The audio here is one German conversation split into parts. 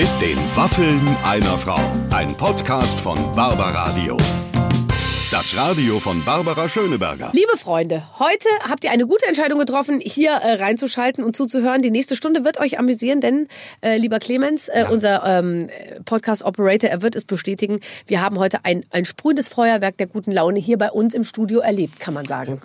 Mit den Waffeln einer Frau. Ein Podcast von Barbaradio. Das Radio von Barbara Schöneberger. Liebe Freunde, heute habt ihr eine gute Entscheidung getroffen, hier äh, reinzuschalten und zuzuhören. Die nächste Stunde wird euch amüsieren, denn äh, lieber Clemens, äh, unser ähm, Podcast-Operator, er wird es bestätigen. Wir haben heute ein, ein sprühendes Feuerwerk der guten Laune hier bei uns im Studio erlebt, kann man sagen.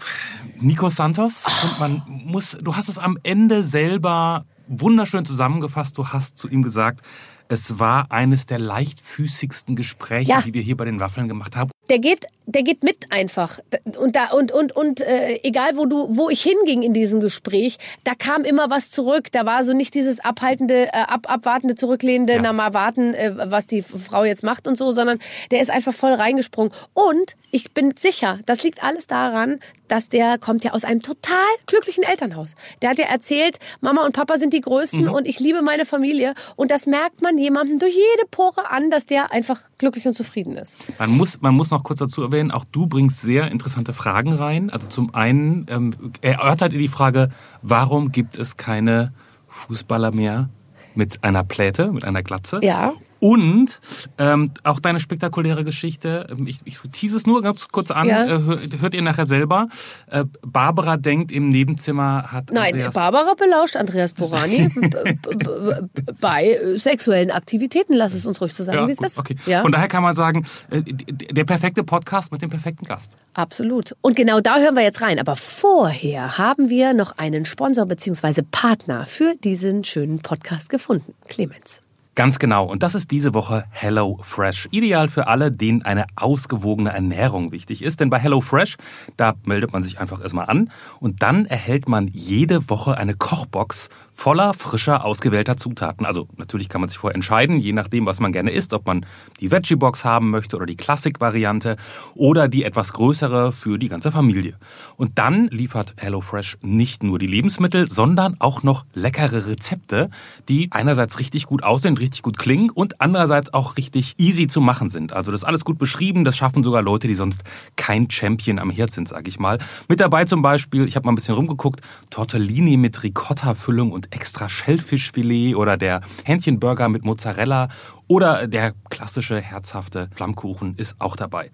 Nico Santos. Und man muss, du hast es am Ende selber wunderschön zusammengefasst. Du hast zu ihm gesagt, es war eines der leichtfüßigsten Gespräche, Ja. die wir hier bei den Waffeln gemacht haben. Der geht, der geht mit einfach. Und da und und und äh, egal wo du, wo ich hinging in diesem Gespräch, da kam immer was zurück. Da war so nicht dieses abhaltende, äh, ab, abwartende, zurücklehnende, Ja. na mal warten, äh, was die Frau jetzt macht und so, sondern der ist einfach voll reingesprungen. Und ich bin sicher, das liegt alles daran, dass der kommt ja aus einem total glücklichen Elternhaus. Der hat ja erzählt, Mama und Papa sind die Größten und ich liebe meine Familie. Und das merkt man jemandem durch jede Pore an, dass der einfach glücklich und zufrieden ist. Man muss, man muss noch kurz dazu erwähnen, auch du bringst sehr interessante Fragen rein. Also zum einen ähm, erörtert ihr die Frage, warum gibt es keine Fußballer mehr mit einer Pläte, mit einer Glatze? Ja. Und ähm, auch deine spektakuläre Geschichte, ich, ich tease es nur ganz kurz an, Ja. äh, hör- hört ihr nachher selber. Äh, Barbara denkt, im Nebenzimmer hat Nein, Andreas Barbara belauscht Andreas Borani bei äh, sexuellen Aktivitäten. Lass es uns ruhig so sagen, ja, wie es ist. okay. Ja, Von daher kann man sagen, äh, der perfekte Podcast mit dem perfekten Gast. absolut. Und genau da hören wir jetzt rein. Aber vorher haben wir noch einen Sponsor bzw. Partner für diesen schönen Podcast gefunden. Clemens. Ganz genau. Und das ist diese Woche Hello Fresh. Ideal für alle, denen eine ausgewogene Ernährung wichtig ist. Denn bei Hello Fresh, da meldet man sich einfach erstmal an und dann erhält man jede Woche eine Kochbox voller frischer, ausgewählter Zutaten. Also natürlich kann man sich vorher entscheiden, je nachdem, was man gerne isst, ob man die Veggie-Box haben möchte oder die Klassik-Variante oder die etwas größere für die ganze Familie. Und dann liefert HelloFresh nicht nur die Lebensmittel, sondern auch noch leckere Rezepte, die einerseits richtig gut aussehen, richtig gut klingen und andererseits auch richtig easy zu machen sind. Also das ist alles gut beschrieben, das schaffen sogar Leute, die sonst kein Champion am Herd sind, sag ich mal. Mit dabei zum Beispiel, ich habe mal ein bisschen rumgeguckt, Tortellini mit Ricotta-Füllung und extra Schellfischfilet oder der Hähnchenburger mit Mozzarella oder der klassische herzhafte Flammkuchen ist auch dabei.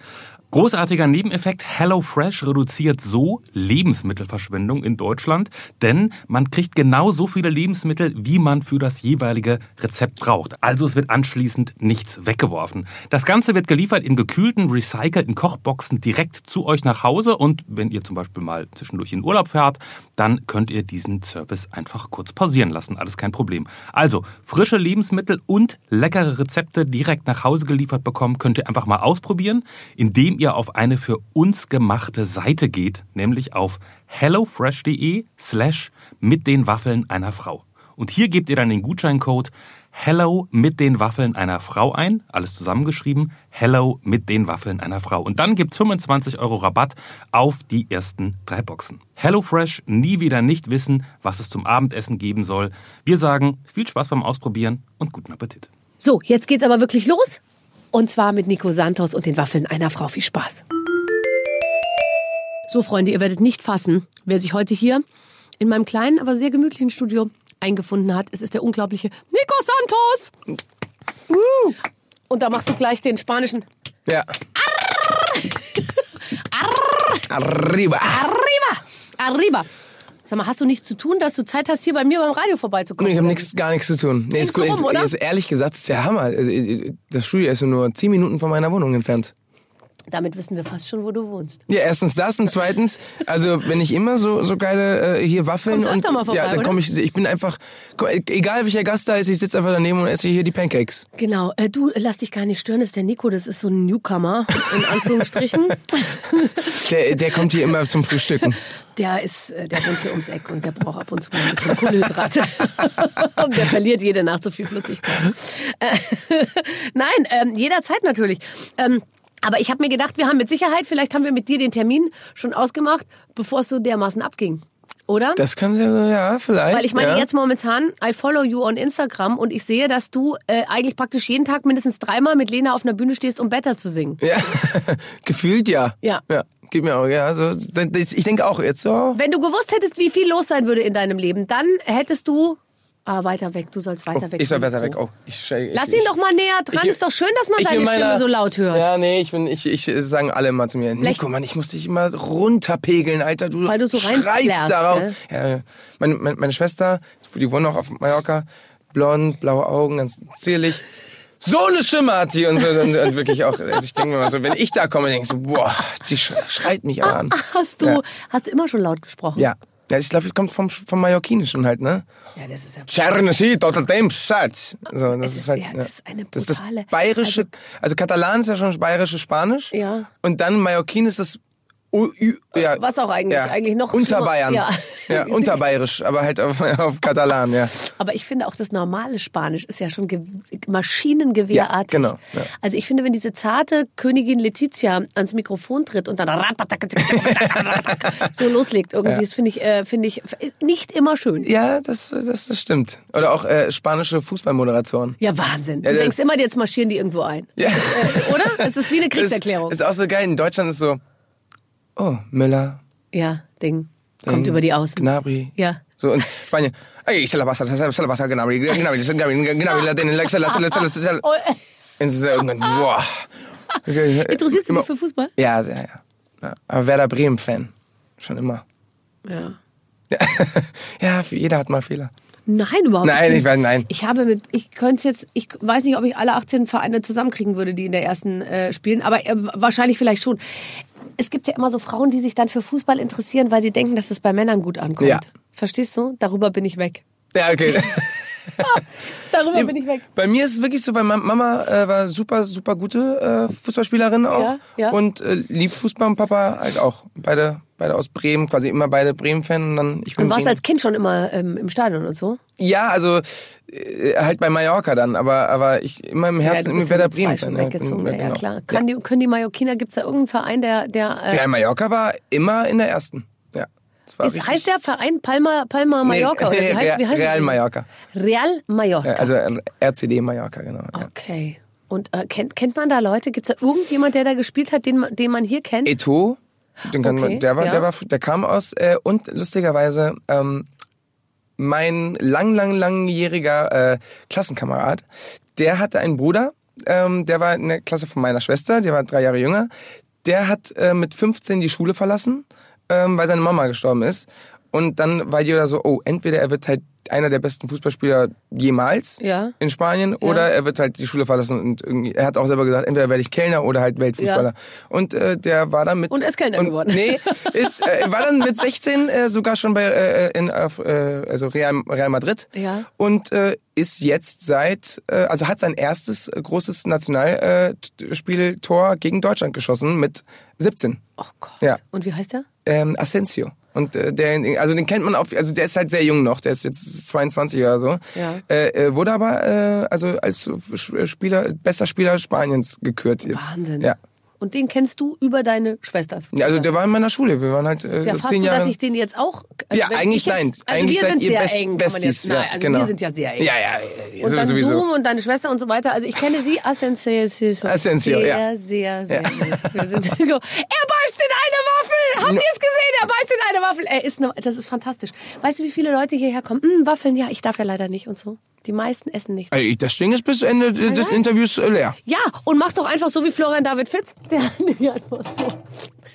Großartiger Nebeneffekt, HelloFresh reduziert so Lebensmittelverschwendung in Deutschland, denn man kriegt genau so viele Lebensmittel, wie man für das jeweilige Rezept braucht. Also es wird anschließend nichts weggeworfen. Das Ganze wird geliefert in gekühlten, recycelten Kochboxen direkt zu euch nach Hause und wenn ihr zum Beispiel mal zwischendurch in Urlaub fährt, dann könnt ihr diesen Service einfach kurz pausieren lassen. Alles kein Problem. Also frische Lebensmittel und leckere Rezepte direkt nach Hause geliefert bekommen, könnt ihr einfach mal ausprobieren, indem ihr auf eine für uns gemachte Seite geht, nämlich auf hellofresh.de slash mit den Waffeln einer Frau. Und hier gebt ihr dann den Gutscheincode Hello mit den Waffeln einer Frau ein, alles zusammengeschrieben, Hello mit den Waffeln einer Frau. Und dann gibt's 25 Euro Rabatt auf die ersten drei Boxen. HelloFresh, nie wieder nicht wissen, was es zum Abendessen geben soll. Wir sagen viel Spaß beim Ausprobieren und guten Appetit. So, jetzt geht's aber wirklich los. Und zwar mit Nico Santos und den Waffeln einer Frau. Viel Spaß. So, Freunde, ihr werdet nicht fassen, wer sich heute hier in meinem kleinen, aber sehr gemütlichen Studio eingefunden hat. Es ist der unglaubliche Nico Santos. Woo. Und da machst du gleich den spanischen Ja. Arriba. Arriba. Arriba. Sag mal, hast du nichts zu tun, dass du Zeit hast, hier bei mir beim Radio vorbeizukommen? Ich habe nichts, gar nichts zu tun. Nee, ist, rum, ist, oder? ist ehrlich gesagt, ist der Hammer. Also, äh, Das Studio ist nur 10 Minuten von meiner Wohnung entfernt. Damit wissen wir fast schon, wo du wohnst. Ja, erstens das und zweitens, also wenn ich immer so so geile äh, hier Waffeln Kommst und mal vorbei, ja, dann komme ich ich bin einfach egal welcher Gast da ist, ich sitze einfach daneben und esse hier die Pancakes. Genau, äh, du lass dich gar nicht stören, das ist der Nico, das ist so ein Newcomer, in Anführungsstrichen. Der der kommt hier immer zum Frühstücken. Der ist, äh, der wohnt hier ums Eck und der braucht ab und zu mal ein bisschen Kohlenhydrate. und der verliert jede Nacht so viel Flüssigkeit. Äh, Nein, ähm, jederzeit natürlich. Ähm, aber ich habe mir gedacht, wir haben mit Sicherheit, vielleicht haben wir mit dir den Termin schon ausgemacht, bevor es so dermaßen abging. Oder? Das kann ja, ja vielleicht. Weil ich meine, ja. jetzt momentan, I follow you on Instagram und ich sehe, dass du äh, eigentlich praktisch jeden Tag mindestens dreimal mit Lena auf einer Bühne stehst, um Better zu singen. Ja, gefühlt ja. Ja. Ja, geht mir auch, ja. Also, ich denke auch jetzt so. Wenn du gewusst hättest, wie viel los sein würde in deinem Leben, dann hättest du Ah, weiter weg. Du sollst weiter Oh, weg. ich soll weiter weg. Oh, ich, ich, Lass ihn doch mal näher dran. Ich- ist doch schön, dass man seine in Stimme meiner- so laut hört. Ja, nee, ich bin, ich, ich sagen alle immer zu mir, Nico, Mann, ich muss dich immer runterpegeln, Alter. Du, Weil du so schreist darauf. gell? Ja, meine, meine, meine Schwester, die wohnt auch auf Mallorca, blond, blaue Augen, ganz zierlich. So eine Stimme hat die und, so, und, und wirklich auch, also ich denke mir mal so, wenn ich da komme, denke ich so, boah, die sch- schreit mich an. Hast du, Ja. hast du immer schon laut gesprochen? Ja. Ja, ich glaube, das kommt vom, vom Mallorquinischen halt, ne? Ja, das ist ja Scherne sie, total Schatz. So, das Es ist halt, ja, das ist eine das ist das brutale- bayerische, also, Katalan ist ja schon das bayerische Spanisch. Ja. Und dann Mallorquin ist das, U, Ü, ja, Was auch eigentlich- eigentlich noch Unterbayern. Ja. Ja. unterbayerisch, aber halt auf, auf Katalan, ja. Aber ich finde auch das normale Spanisch ist ja schon ge Maschinengewehrartig. Ja, genau, ja. Also ich finde, wenn diese zarte Königin Letizia ans Mikrofon tritt und dann so loslegt, irgendwie, das finde ich, äh, finde ich nicht immer schön. Ja, das, das, das stimmt. Oder auch äh, spanische Fußballmoderatoren. Ja, Wahnsinn. Du Ja, das- denkst immer, jetzt marschieren die irgendwo ein. Ja. Äh, oder? Es ist wie eine Kriegserklärung. Ist, ist auch so geil. In Deutschland ist so, oh, Müller, ja, Ding. Kommt Ding, über die Außen. Gnabry. Ja. So, und Spanien, ey, se la pasa, se la pasa, Gnabry, Gnabry, Gnabry, Gnabry, la tiene, se la, se la, se la. Oh, Es ist irgendwann, boah. Interessierst du dich für Fußball? Ja, sehr, ja. ja. Aber Werder Bremen-Fan. Schon immer. Ja. Ja, jeder hat mal Fehler. Nein, überhaupt Nein, nicht. ich weiß, nein. Ich habe mit, ich könnte jetzt, ich weiß nicht, ob ich alle 18 Vereine zusammenkriegen würde, die in der ersten äh, spielen, aber äh, wahrscheinlich vielleicht schon. Es gibt ja immer so Frauen, die sich dann für Fußball interessieren, weil sie denken, dass das bei Männern gut ankommt. Ja. Verstehst du? Darüber bin ich weg. Ja, okay. Darüber bin ich weg. Bei mir ist es wirklich so, weil Ma- Mama äh, war super, super gute äh, Fußballspielerin auch. Ja, ja. Und äh, liebt Fußball und Papa halt auch. Beide, beide aus Bremen, quasi immer beide Bremen-Fan. Und dann, ich bin Und warst Bremen. als Kind schon immer ähm, im Stadion und so? Ja, also äh, halt bei Mallorca dann, aber, aber ich immer im Herzen immer bist Werder Bremen. schon Fan, weggezogen. bin- Ja, ja, genau. klar. Können, Die, können die Mallorquiner, gibt es da irgendeinen Verein, der, der äh, Real Mallorca war immer in der ersten. Ist, heißt der Verein Palma, Palma Mallorca? Nee, oder wie heißt, wie heißt Real? Mallorca. Real Mallorca. Ja, also RCD Mallorca, genau. Okay. Und äh, kennt, kennt man da Leute? Gibt es da irgendjemand, der da gespielt hat, den, man- den man hier kennt? Eto, den Okay, man, der war, ja. der war, der kam aus äh, und lustigerweise ähm, mein lang, lang, langjähriger äh, Klassenkamerad, der hatte einen Bruder, ähm, der war in der Klasse von meiner Schwester, der war drei Jahre jünger. Der hat äh, mit 15 die Schule verlassen, ähm, weil seine Mama gestorben ist. Und dann war jeder so, oh, entweder er wird halt einer der besten Fußballspieler jemals Ja. in Spanien oder er wird halt die Schule verlassen und irgendwie, er hat auch selber gesagt, entweder werde ich Kellner oder halt Weltfußballer. Ja. Und äh, der war dann mit Und ist Kellner geworden. Nee, ist, äh, war dann mit 16 äh, sogar schon bei äh, in auf, äh, also Real, Real Madrid Ja. und äh, ist jetzt seit äh, also hat sein erstes äh, großes Nationalspieltor gegen Deutschland geschossen mit 17. Oh Gott. Ja. Und wie heißt der? Ähm, Asensio. Und äh, der, also den kennt man auf, also der ist halt sehr jung noch, der ist jetzt 22 oder so. Ja. Äh, äh, wurde aber äh, also als Spieler, bester Spieler Spaniens gekürt jetzt. Wahnsinn. Ja. Und den kennst du über deine Schwester. Ja, also der war in meiner Schule. Wir waren halt äh, ist ja fast zehn so, Jahre. dass ich den jetzt auch. also Ja, eigentlich ich jetzt, nein. Also Eigentlich wir sind sehr Best- eng, man jetzt. Besties, Nein, ja, also genau. wir sind ja sehr eng. ja, ja, ja, Und dann sowieso. du und deine Schwester und so weiter. Also ich kenne sie, Asensio, Asensio, sehr, ja. sehr, sehr, Ja. gut. Wir sind, er beißt in eine Waffel! Habt ihr es gesehen? Er beißt in eine Waffel! Er ist eine, das ist fantastisch. Weißt du, wie viele Leute hierher kommen? Hm, Waffeln, ja, ich darf ja leider nicht und so. Die meisten essen nichts. Ey, das Ding ist bis Ende des Interviews äh, leer. Ja, und mach's doch einfach so wie Florian David Fitz. Der nimmt einfach so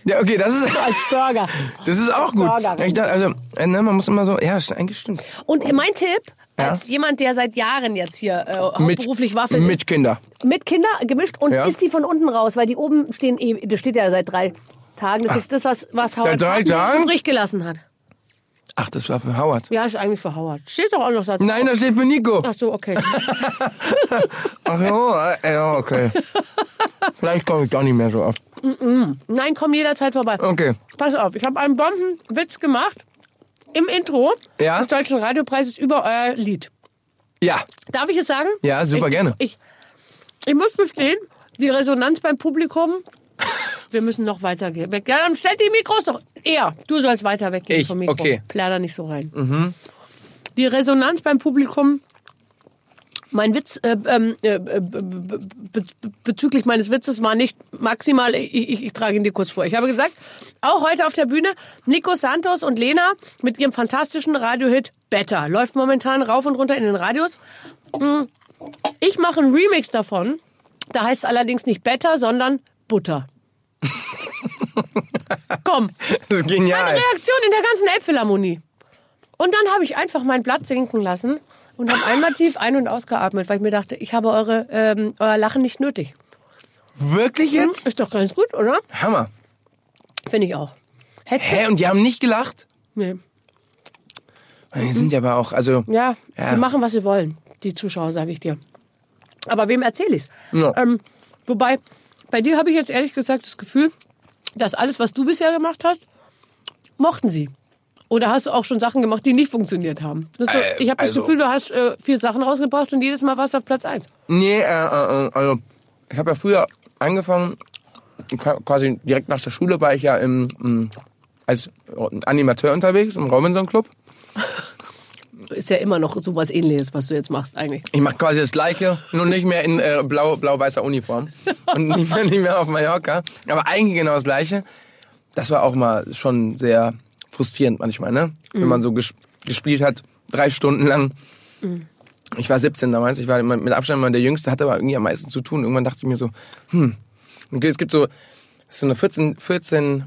Ja, okay, das ist, als Burger. das ist auch gut. Dachte, also, äh, ne, man muss immer so, ja, eigentlich stimmt. Und mein Tipp, Ja. als jemand, der seit Jahren jetzt hier äh, hauptberuflich Waffel Mit Kinder. mit Kinder gemischt und Ja. isst die von unten raus, weil die oben stehen, eh- das steht ja seit drei Tagen. Das ist das, was, was Howard drei Tagen? übrig gelassen hat. Ach, das war für Howard. Ja, ist eigentlich für Howard. Steht doch auch noch da. Nein, das steht für Nico. Ach so, okay. Ach ja, äh, ja, okay. Vielleicht komme ich doch nicht mehr so oft. Nein, komm jederzeit vorbei. Okay. Pass auf, ich habe einen Bombenwitz gemacht im Intro Ja? des Deutschen Radiopreises über euer Lied. Ja. Darf ich es sagen? Ja, super ich, gerne. Ich, ich muss gestehen, die Resonanz beim Publikum. Wir müssen noch weiter gehen. Weg. Ja, dann stell die Mikros doch. Er, du sollst weiter weggehen Ich, vom Mikro. okay. Plär nicht so rein. Die Resonanz beim Publikum. Mein Witz äh, ähm, äh, be- be- be- bezüglich meines Witzes war nicht maximal. Ich, ich, ich trage ihn dir kurz vor. Ich habe gesagt, auch heute auf der Bühne Nico Santos und Lena mit ihrem fantastischen Radiohit Better. Läuft momentan rauf und runter in den Radios. Mm, Ich mache einen Remix davon. Da heißt es allerdings nicht Better, sondern Butter. Komm, Das ist meine genial. Reaktion in der ganzen Elbphilharmonie. Und dann habe ich einfach mein Blatt sinken lassen und habe einmal tief ein- und ausgeatmet, weil ich mir dachte, ich habe eure, ähm, euer Lachen nicht nötig. Wirklich jetzt? Ist doch ganz gut, oder? Hammer. Finde ich auch. Hättest? Hä, und die haben nicht gelacht? Nee. Die sind ja aber auch, also. Ja, Ja. die machen, was sie wollen, die Zuschauer, sage ich dir. Aber wem erzähle ich's? Ja. Ähm, wobei, bei dir habe ich jetzt ehrlich gesagt das Gefühl, dass alles, was du bisher gemacht hast, mochten sie. Oder hast du auch schon Sachen gemacht, die nicht funktioniert haben? Das so, Äh, ich habe das also- Gefühl, du hast äh, vier Sachen rausgebracht und jedes Mal warst du auf Platz eins. Nee, äh, äh, äh, also ich habe ja früher angefangen, qua- quasi direkt nach der Schule war ich ja im, im, als Animateur unterwegs im Robinson Club. Ist ja immer noch sowas ähnliches, was du jetzt machst eigentlich. Ich mache quasi das Gleiche, nur nicht mehr in äh, blau- blau-weißer Uniform und nicht mehr, nicht mehr auf Mallorca. Aber eigentlich genau das Gleiche. Das war auch mal schon sehr frustrierend manchmal, ne? Wenn man so ges gespielt hat, drei Stunden lang. Ich war 17 damals, ich war mit Abstand immer der Jüngste, hatte aber irgendwie am meisten zu tun. Irgendwann dachte ich mir so, hm, okay, es gibt so, so eine 14, 14,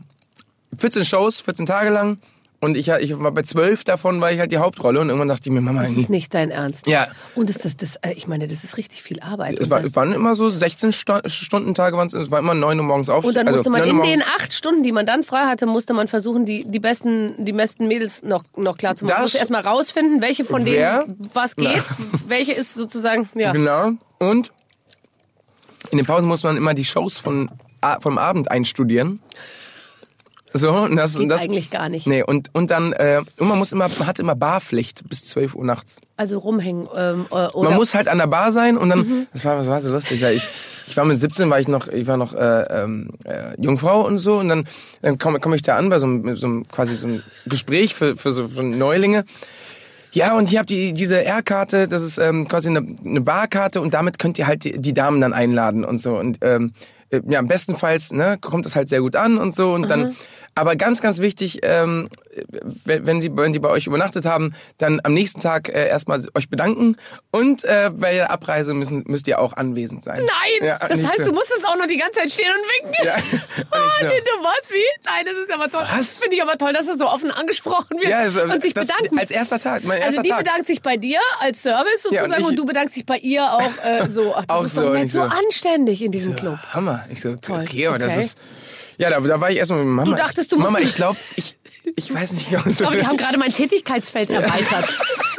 14 Shows, 14 Tage lang. Und ich, ich war bei 12 davon, war ich halt die Hauptrolle. Und irgendwann dachte ich mir, Mama, Das ist nicht dein Ernst. Ja. Und ist das, das, äh, ich meine, das ist richtig viel Arbeit. Es, Und war, es waren immer so 16 Sto Stunden Tage, waren's, es war immer 9 Uhr morgens Und aufstehen. dann musste man also, in 9 Uhr den acht Stunden, die man dann frei hatte, musste man versuchen, die, die besten, die besten Mädels noch, noch klar zu machen. Man musste erstmal rausfinden, welche von denen Wer? was geht, welche ist sozusagen, ja. Genau. Und in den Pausen muss man immer die Shows von, vom Abend einstudieren. So, und das, Geht und das eigentlich gar nicht. Nee, und, und dann, äh, und man muss immer, man hat immer Barpflicht bis 12 Uhr nachts. Also rumhängen. Ähm, äh, oder Mhm. Man muss halt an der Bar sein und dann, das war, das war so lustig, weil ich, ich war mit 17, war ich noch, ich war noch äh, ähm, äh, Jungfrau und so und dann, dann komme komm ich da an bei so einem, so einem quasi so einem Gespräch für, für so für Neulinge. Ja, und hier habt ihr diese R-Karte, das ist ähm, quasi eine, eine Barkarte und damit könnt ihr halt die, die Damen dann einladen und so. Und ähm, äh, ja, bestenfalls ne, kommt das halt sehr gut an und so. Und dann, aber ganz, ganz wichtig, ähm, wenn, wenn sie, wenn die bei euch übernachtet haben, dann am nächsten Tag äh, erstmal euch bedanken und äh, bei der Abreise müssen, müsst ihr auch anwesend sein. Nein! Ja, das heißt, so. du musstest auch noch die ganze Zeit stehen und winken. Ja. Oh, Und so, nee, du was? Wie? Nein, das ist aber toll. Was? Finde ich aber toll, dass das so offen angesprochen wird Ja, also, und sich das, bedanken. als erster Tag, mein also erster die Tag. bedankt sich bei dir als Service Ja, sozusagen und und, ich- du bedankst dich bei ihr auch äh, so. Ach, das Auch ist so, und so so- anständig in diesem Club. Hammer. Ich so, Toll, okay, aber das okay. ist. Ja, da, da war ich erstmal mit Mama. Du dachtest, du musst- Mama, ich glaube, ich, ich weiß nicht genau. Ich glaube, die haben gerade mein Tätigkeitsfeld erweitert.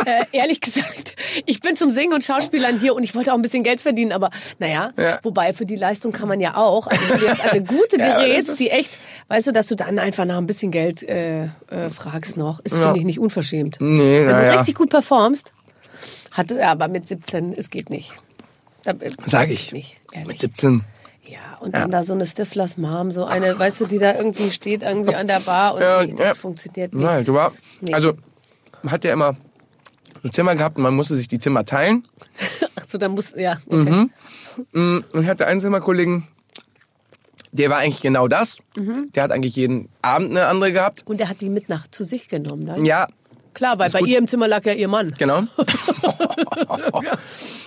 äh, ehrlich gesagt, ich bin zum Singen und Schauspielern hier und ich wollte auch ein bisschen Geld verdienen, aber naja, Ja. wobei für die Leistung kann man ja auch. Also wenn du jetzt eine gute Ja, gerätst, ist- die echt, weißt du, dass du dann einfach nach ein bisschen Geld äh, äh, fragst noch, ist, finde ich, nicht unverschämt. Nee, Wenn du ja. richtig gut performst, hat, aber mit 17, es geht nicht. Äh, Sag ich. Nicht. Mit 17. Ja, und dann da so eine Stiflers Mom, so eine, weißt du, die da irgendwie steht irgendwie an der Bar und Ja, nee, das ja. funktioniert nicht. Nein, du war. Nee. Also, man hat ja immer so Zimmer gehabt und man musste sich die Zimmer teilen. Ach so, dann muss, ja, okay. Und ich hatte einen Zimmerkollegen, der war eigentlich genau das. Mhm. Der hat eigentlich jeden Abend eine andere gehabt. Und er hat die mit nach zu sich genommen. Dann. Ja, Klar, weil bei gut. ihr im Zimmer lag ja ihr Mann. genau.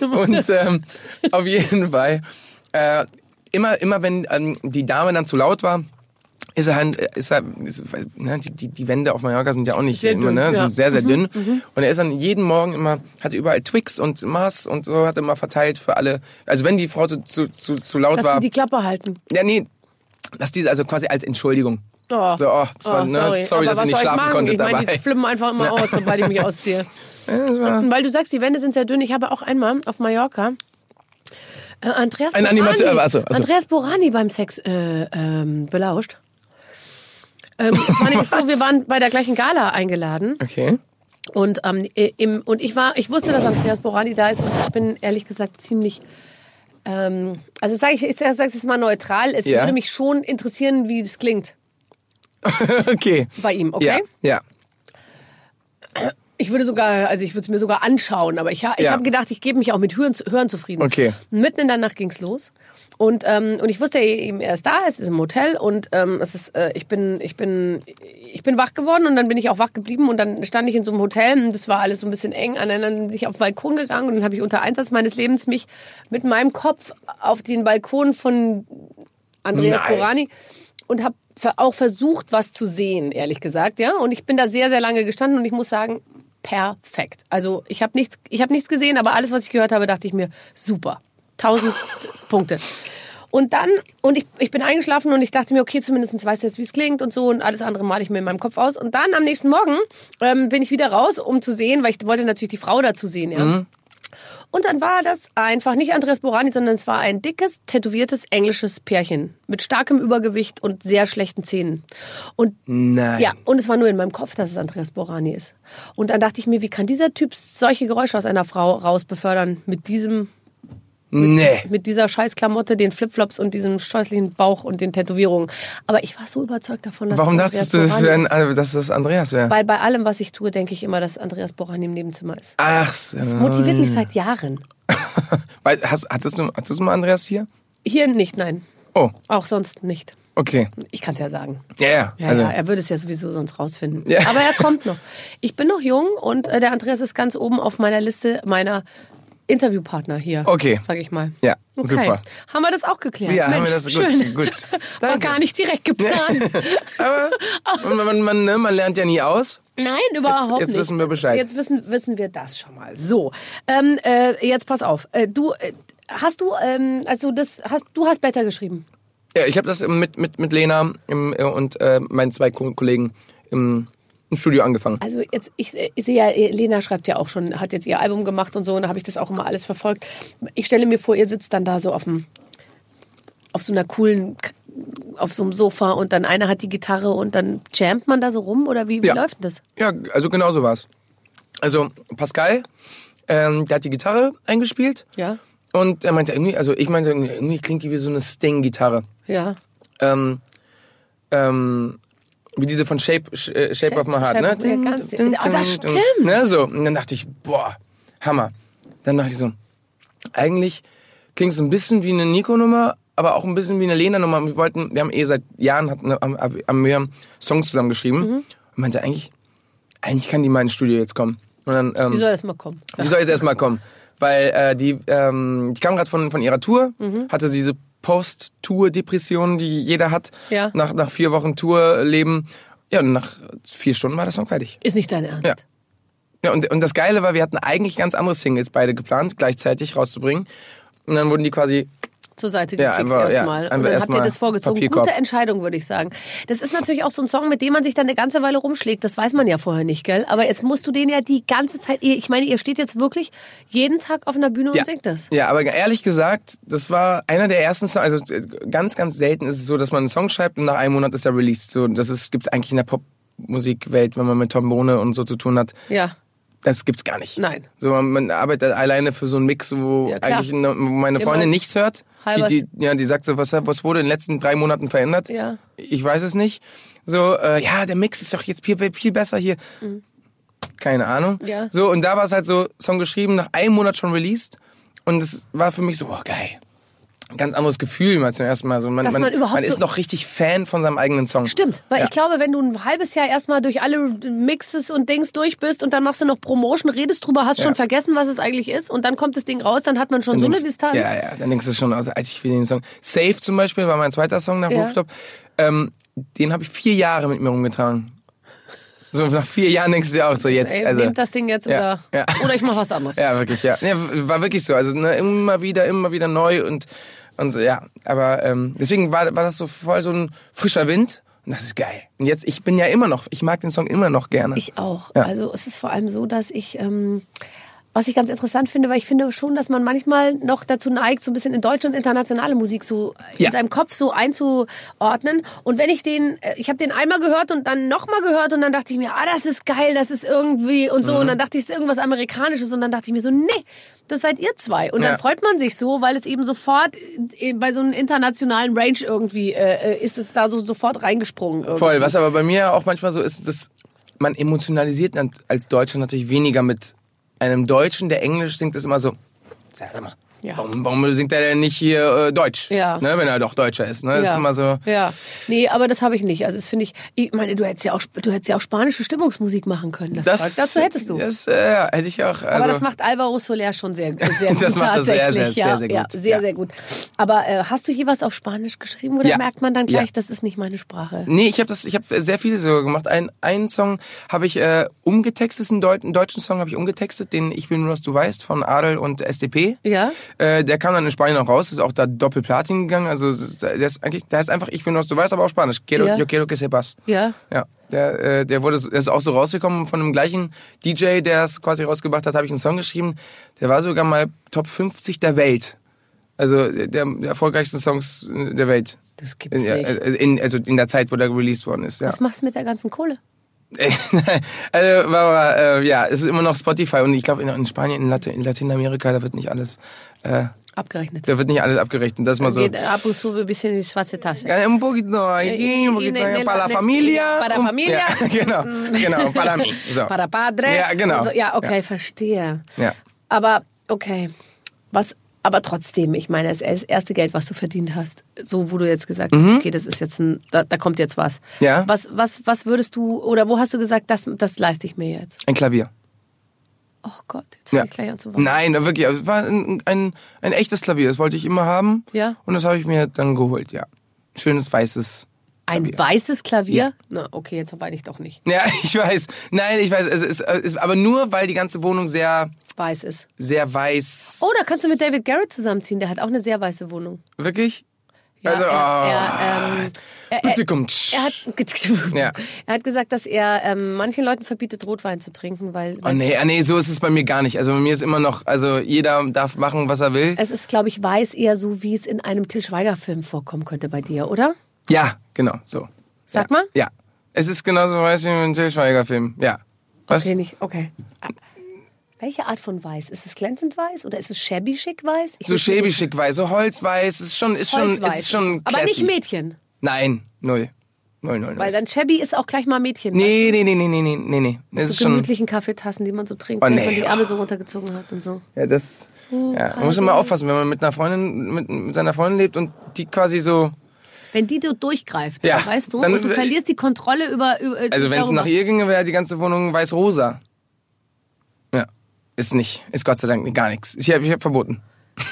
Und ähm, auf jeden Fall, äh, immer, immer wenn ähm, die Dame dann zu laut war, ist er halt, ist er, ist, ne, die, die, Wände auf Mallorca sind ja auch nicht Sehr immer, dünn, ne, ja. Mhm, sind sehr, sehr dünn. Und er ist dann jeden Morgen immer, hat überall Twix und Mars und so, hat er immer verteilt für alle. Also wenn die Frau zu, zu, zu, zu laut Lass war, die die Klappe halten. ja, nee, dass diese also quasi als Entschuldigung. Oh. So, oh, das war, Oh, ne, sorry, sorry, dass was nicht ich schlafen machen? konntet ich meine, dabei. die flippen einfach immer aus, sobald ich mich ausziehe. Weil du sagst, die Wände sind sehr dünn. Ich habe auch einmal auf Mallorca äh, Andreas Ein Borani, achso, achso. Andreas Borani beim Sex äh, ähm, belauscht. Ähm, es war nämlich so, wir waren bei der gleichen Gala eingeladen. Okay. Und, ähm, äh, im, und ich war, ich wusste, dass Andreas Borani da ist und ich bin ehrlich gesagt ziemlich, ähm, also sage ich, ich sage es jetzt mal neutral, es Ja. würde mich schon interessieren, wie das klingt Okay. bei ihm, okay? Ja, ja. Ich würde sogar, also ich würde es mir sogar anschauen, aber ich, ha- ich Ja. habe gedacht, ich gebe mich auch mit Hören, Hören zufrieden. Okay. Mitten in der Nacht ging's los. Und, ähm, und ich wusste eben, er ist da, es ist im Hotel und ähm, es ist, äh, ich, bin, ich, bin, ich bin wach geworden und dann bin ich auch wach geblieben und dann stand ich in so einem Hotel und das war alles so ein bisschen eng. Und dann bin ich auf den Balkon gegangen und dann habe ich unter Einsatz meines Lebens mich mit meinem Kopf auf den Balkon von Andreas Nein. Borani und habe auch versucht, was zu sehen, ehrlich gesagt, ja. Und ich bin da sehr, sehr lange gestanden und ich muss sagen, perfekt. Also ich habe nichts, ich habe nichts gesehen, aber alles, was ich gehört habe, dachte ich mir, super, tausend Punkte. Und dann, und ich, ich bin eingeschlafen und ich dachte mir, okay, zumindest weißt du jetzt, wie es klingt und so und alles andere male ich mir in meinem Kopf aus. Und dann am nächsten Morgen ähm, bin ich wieder raus, um zu sehen, weil ich wollte natürlich die Frau dazu sehen, ja. Und dann war das einfach nicht Andreas Borani, sondern es war ein dickes, tätowiertes englisches Pärchen mit starkem Übergewicht und sehr schlechten Zähnen. Und Nein. ja, und es war nur in meinem Kopf, dass es Andreas Borani ist. Und dann dachte ich mir, wie kann dieser Typ solche Geräusche aus einer Frau rausbefördern mit diesem Nee. mit dieser Scheißklamotte, den Flipflops und diesem scheußlichen Bauch und den Tätowierungen. Aber ich war so überzeugt davon, dass Warum es dachtest du, Andreas das Borani wär, dass das Andreas wäre? Weil bei allem, was ich tue, denke ich immer, dass Andreas Borani im Nebenzimmer ist. Ach so. Das motiviert mich seit Jahren. Weil, hast, hattest, du, hattest du mal Andreas hier? Hier nicht, nein. Oh, Auch sonst nicht. okay. Ich kann es ja sagen. Ja, ja. Ja, also, ja, er würde es ja sowieso sonst rausfinden. Ja. Aber er kommt noch. Ich bin noch jung und äh, der Andreas ist ganz oben auf meiner Liste meiner Interviewpartner hier. Okay. Sag ich mal. Ja, okay. super. Haben wir das auch geklärt? Ja, haben Mensch, wir das gut, schön. gut. War gar nicht direkt geplant. Aber man, man, man, ne, man lernt ja nie aus. Nein, überhaupt jetzt nicht. wissen wir Bescheid. Jetzt wissen, wissen wir das schon mal. So, ähm, äh, jetzt pass auf. Äh, du äh, hast du, ähm, also das hast du hast Better geschrieben. Ja, ich habe das mit, mit, mit Lena im, äh, und äh, meinen zwei Ko- Kollegen im, im Studio angefangen. Also jetzt, ich, ich sehe ja, Lena schreibt ja auch schon, hat jetzt ihr Album gemacht und so, und da habe ich das auch immer alles verfolgt. Ich stelle mir vor, ihr sitzt dann da so auf dem, auf so einer coolen, auf so einem Sofa und dann einer hat die Gitarre und dann jammt man da so rum oder wie, wie Ja. läuft denn das? Ja, also genau so war's. Also Pascal, ähm, der hat die Gitarre eingespielt Ja, und er meinte irgendwie, also ich meinte irgendwie, irgendwie klingt die wie so eine Sting-Gitarre. ja. Ähm, ähm, wie diese von Shape, Sh- äh, Shape, Shape- of My Heart, ne? of- ja, ganz- Ah, das stimmt. Ne, so. Und dann dachte ich, boah, Hammer. Dann dachte ich so, eigentlich klingt es ein bisschen wie eine Nico-Nummer, aber auch ein bisschen wie eine Lena-Nummer. Wir wollten, wir haben eh seit Jahren hatten, haben, haben wir Songs zusammen geschrieben. Mhm. Und meinte eigentlich, eigentlich kann die mal ins Studio jetzt kommen. Und dann, ähm, Die soll erst mal kommen. die soll jetzt erstmal kommen. Weil äh, die, ähm, die kam gerade von, von ihrer Tour, Mhm. hatte diese Post-Tour-Depression, die jeder hat. Ja. Nach, nach vier Wochen Tourleben. Ja, und nach vier Stunden war der Song fertig. Ist nicht dein Ernst. Ja. Ja, und, und das Geile war, wir hatten eigentlich ganz andere Singles beide geplant, gleichzeitig rauszubringen. Und dann wurden die quasi zur Seite Ja, gekickt einfach- ja, erstmal. einfach und dann habt erstmal ihr das vorgezogen. Papierkorb. Gute Entscheidung, würde ich sagen. Das ist natürlich auch so ein Song, mit dem man sich dann eine ganze Weile rumschlägt. Das weiß man ja vorher nicht, gell? Aber jetzt musst du den ja die ganze Zeit. Ich meine, ihr steht jetzt wirklich jeden Tag auf einer Bühne Ja. und singt das. Ja, aber ehrlich gesagt, das war einer der ersten Songs, also äh, ganz, ganz selten ist es so, dass man einen Song schreibt und nach einem Monat ist er released. So, das ist, gibt's eigentlich in der Popmusikwelt, wenn man mit Trombone und so zu tun hat. Ja. Das gibt's gar nicht. Nein. So, man, arbeitet alleine für so einen Mix, wo Ja, eigentlich ne, wo meine Immer Freundin nichts hört. Die, die, ja, die sagt so, was, was wurde in den letzten drei Monaten verändert? Ja. Ich weiß es nicht. So, äh, ja, der Mix ist doch jetzt viel, viel besser hier. Keine Ahnung. Mhm. Ja. So, und da war es halt so, Song geschrieben, nach einem Monat schon released. Und es war für mich so, oh geil. Ganz anderes Gefühl mal zum ersten Mal. So, man, Dass man überhaupt man ist so- noch richtig Fan von seinem eigenen Song. Stimmt, weil Ja. ich glaube, wenn du ein halbes Jahr erstmal durch alle Mixes und Dings durch bist und dann machst du noch Promotion, redest drüber, hast Ja. schon vergessen, was es eigentlich ist und dann kommt das Ding raus, dann hat man schon so eine denkst- Distanz. Ja, ja, dann denkst du schon, also Alter, ich will den Song. Safe zum Beispiel war mein zweiter Song nach Ja. Rooftop. Ähm, den habe ich vier Jahre mit mir rumgetragen. So nach vier Jahren denkst du dir auch so jetzt. Ey, also, nehmt das Ding jetzt Ja, oder, ja. oder ich mach was anderes. Ja, wirklich, ja. ja war wirklich so. Also ne, immer wieder, immer wieder neu und, und so, ja. Aber ähm, deswegen war, war das so voll so ein frischer Wind. Und das ist geil. Und jetzt, ich bin ja immer noch, ich mag den Song immer noch gerne. Ich auch. Ja. Also es ist vor allem so, dass ich, ähm, was ich ganz interessant finde, weil ich finde schon, dass man manchmal noch dazu neigt, so ein bisschen in deutsche und internationale Musik so Ja. in seinem Kopf so einzuordnen. Und wenn ich den, äh, ich habe den einmal gehört und dann nochmal gehört und dann dachte ich mir, ah, das ist geil, das ist irgendwie und so. Mhm. Und dann dachte ich, es ist irgendwas Amerikanisches und dann dachte ich mir so, nee, das seid ihr zwei. Und Ja. dann freut man sich so, weil es eben sofort äh, bei so einem internationalen Range irgendwie äh, äh, ist es da so sofort reingesprungen. Irgendwie. Voll, was aber bei mir auch manchmal so ist, dass man emotionalisiert als Deutscher natürlich weniger mit einem Deutschen, der Englisch singt, ist immer so, sag mal, Ja. warum, warum singt er denn nicht hier äh, Deutsch? Ja. Ne, wenn er doch Deutscher ist. Ne? Das ist immer so. Ja. Nee, aber das habe ich nicht. Also das finde ich, ich meine, du hättest ja auch, du hättest ja auch spanische Stimmungsmusik machen können. Das, Zeug. Dazu hättest du. Das, äh, ja, hätte ich auch. Also, aber das macht Alvaro Soler schon sehr, sehr gut. Das macht er sehr, sehr, ja, sehr, sehr Ja, gut. sehr, Ja. sehr gut. Aber äh, hast du hier was auf Spanisch geschrieben oder Ja. merkt man dann gleich, Ja. das ist nicht meine Sprache? Nee, ich habe das, ich habe sehr viele so gemacht. Ein, einen Song habe ich äh, umgetextet, einen, Deut einen deutschen Song habe ich umgetextet, den Ich will nur, dass du weißt von Adel und SDP. Ja? Äh, der kam dann in Spanien auch raus, ist auch da Doppelplatin gegangen. Also der ist eigentlich, der heißt einfach Ich will nur, dass du weißt, aber auf Spanisch. Quiero, Ja. Yo quiero que sepas. Ja. Ja, der, äh, der wurde, der ist auch so rausgekommen von dem gleichen DJ, der es quasi rausgebracht hat, habe ich einen Song geschrieben. Der war sogar mal Top 50 der Welt. Also der, der erfolgreichsten Songs der Welt. Das gibt's In, nicht. äh, in, also in der Zeit, wo der released worden ist. Ja. Was machst du mit der ganzen Kohle? also, aber, äh, ja, es ist immer noch Spotify und ich glaube in, in Spanien, in, Lat in Lateinamerika, da wird nicht alles, äh, Abgerechnet. da wird nicht alles abgerechnet. Das ist mal so. Geht ab und zu ein bisschen in die schwarze Tasche. Ja, un poquito aquí, un poquito Ne- ne- allá, para la ne- familia. para familia. Ja, genau, genau, para mí. So. Para padre. Ja, genau. So, ja, okay, verstehe. Ja. Aber, okay. Was, aber trotzdem, ich meine, das erste Geld, was du verdient hast, so wo du jetzt gesagt hast, okay, das ist jetzt ein, da, da kommt jetzt was. Mhm. Ja. Was, was, was würdest du, oder wo hast du gesagt, das, das leiste ich mir jetzt? Ein Klavier. Oh Gott, jetzt fange Ja. ich gleich an zu weinen. Nein, wirklich. also Es war ein, ein, ein echtes Klavier. Das wollte ich immer haben. Ja. Und das habe ich mir dann geholt, ja. Schönes weißes. Ein Klavier. weißes Klavier? Na, okay, jetzt weine ich doch nicht. Ja, ich weiß. Nein, ich weiß. Es ist, es ist aber nur, weil die ganze Wohnung sehr, Weiß ist. sehr weiß. Oh, da kannst du mit David Garrett zusammenziehen. Der hat auch eine sehr weiße Wohnung. Wirklich? Ja, also, er, oh. er, ähm, er, er, hat, Ja. er hat gesagt, dass er ähm, manchen Leuten verbietet, Rotwein zu trinken, weil, Oh nee, ah, nee, so ist es bei mir gar nicht. Also bei mir ist immer noch, also jeder darf machen, was er will. es ist, glaube ich, weiß eher so, wie es in einem Till Schweiger-Film vorkommen könnte bei dir, oder? Ja, genau, so. Sag ja. mal. Ja. Es ist genauso weiß wie ein Till Schweiger-Film. Ja. Was? Okay, nicht, okay. Welche Art von weiß? Ist es glänzend weiß oder ist es shabby schick weiß? Ich So nicht. schick weiß, so holzweiß, ist schon, ist schon, Holzweiß ist schon Aber nicht classy. Mädchen. Nein, null. Null, null, null. Weil dann shabby ist auch gleich mal Mädchen. Nee, nee, nee, nee, nee, nee, nee, nee. Das So ist schon. gemütlichen Kaffeetassen, die man so trinkt, Oh, wenn nee. man die Ärmel so runtergezogen hat und so. Ja, das. Ja, man muss immer aufpassen, wenn man mit einer Freundin, mit, mit seiner Freundin lebt und die quasi so. Wenn die so durchgreift, Ja, weißt du, dann- und du verlierst die Kontrolle über. über Also wenn es nach ihr ginge, wäre die ganze Wohnung weiß-rosa. Ja. Ist nicht. Ist Gott sei Dank gar nichts. Ich habe ich hab verboten.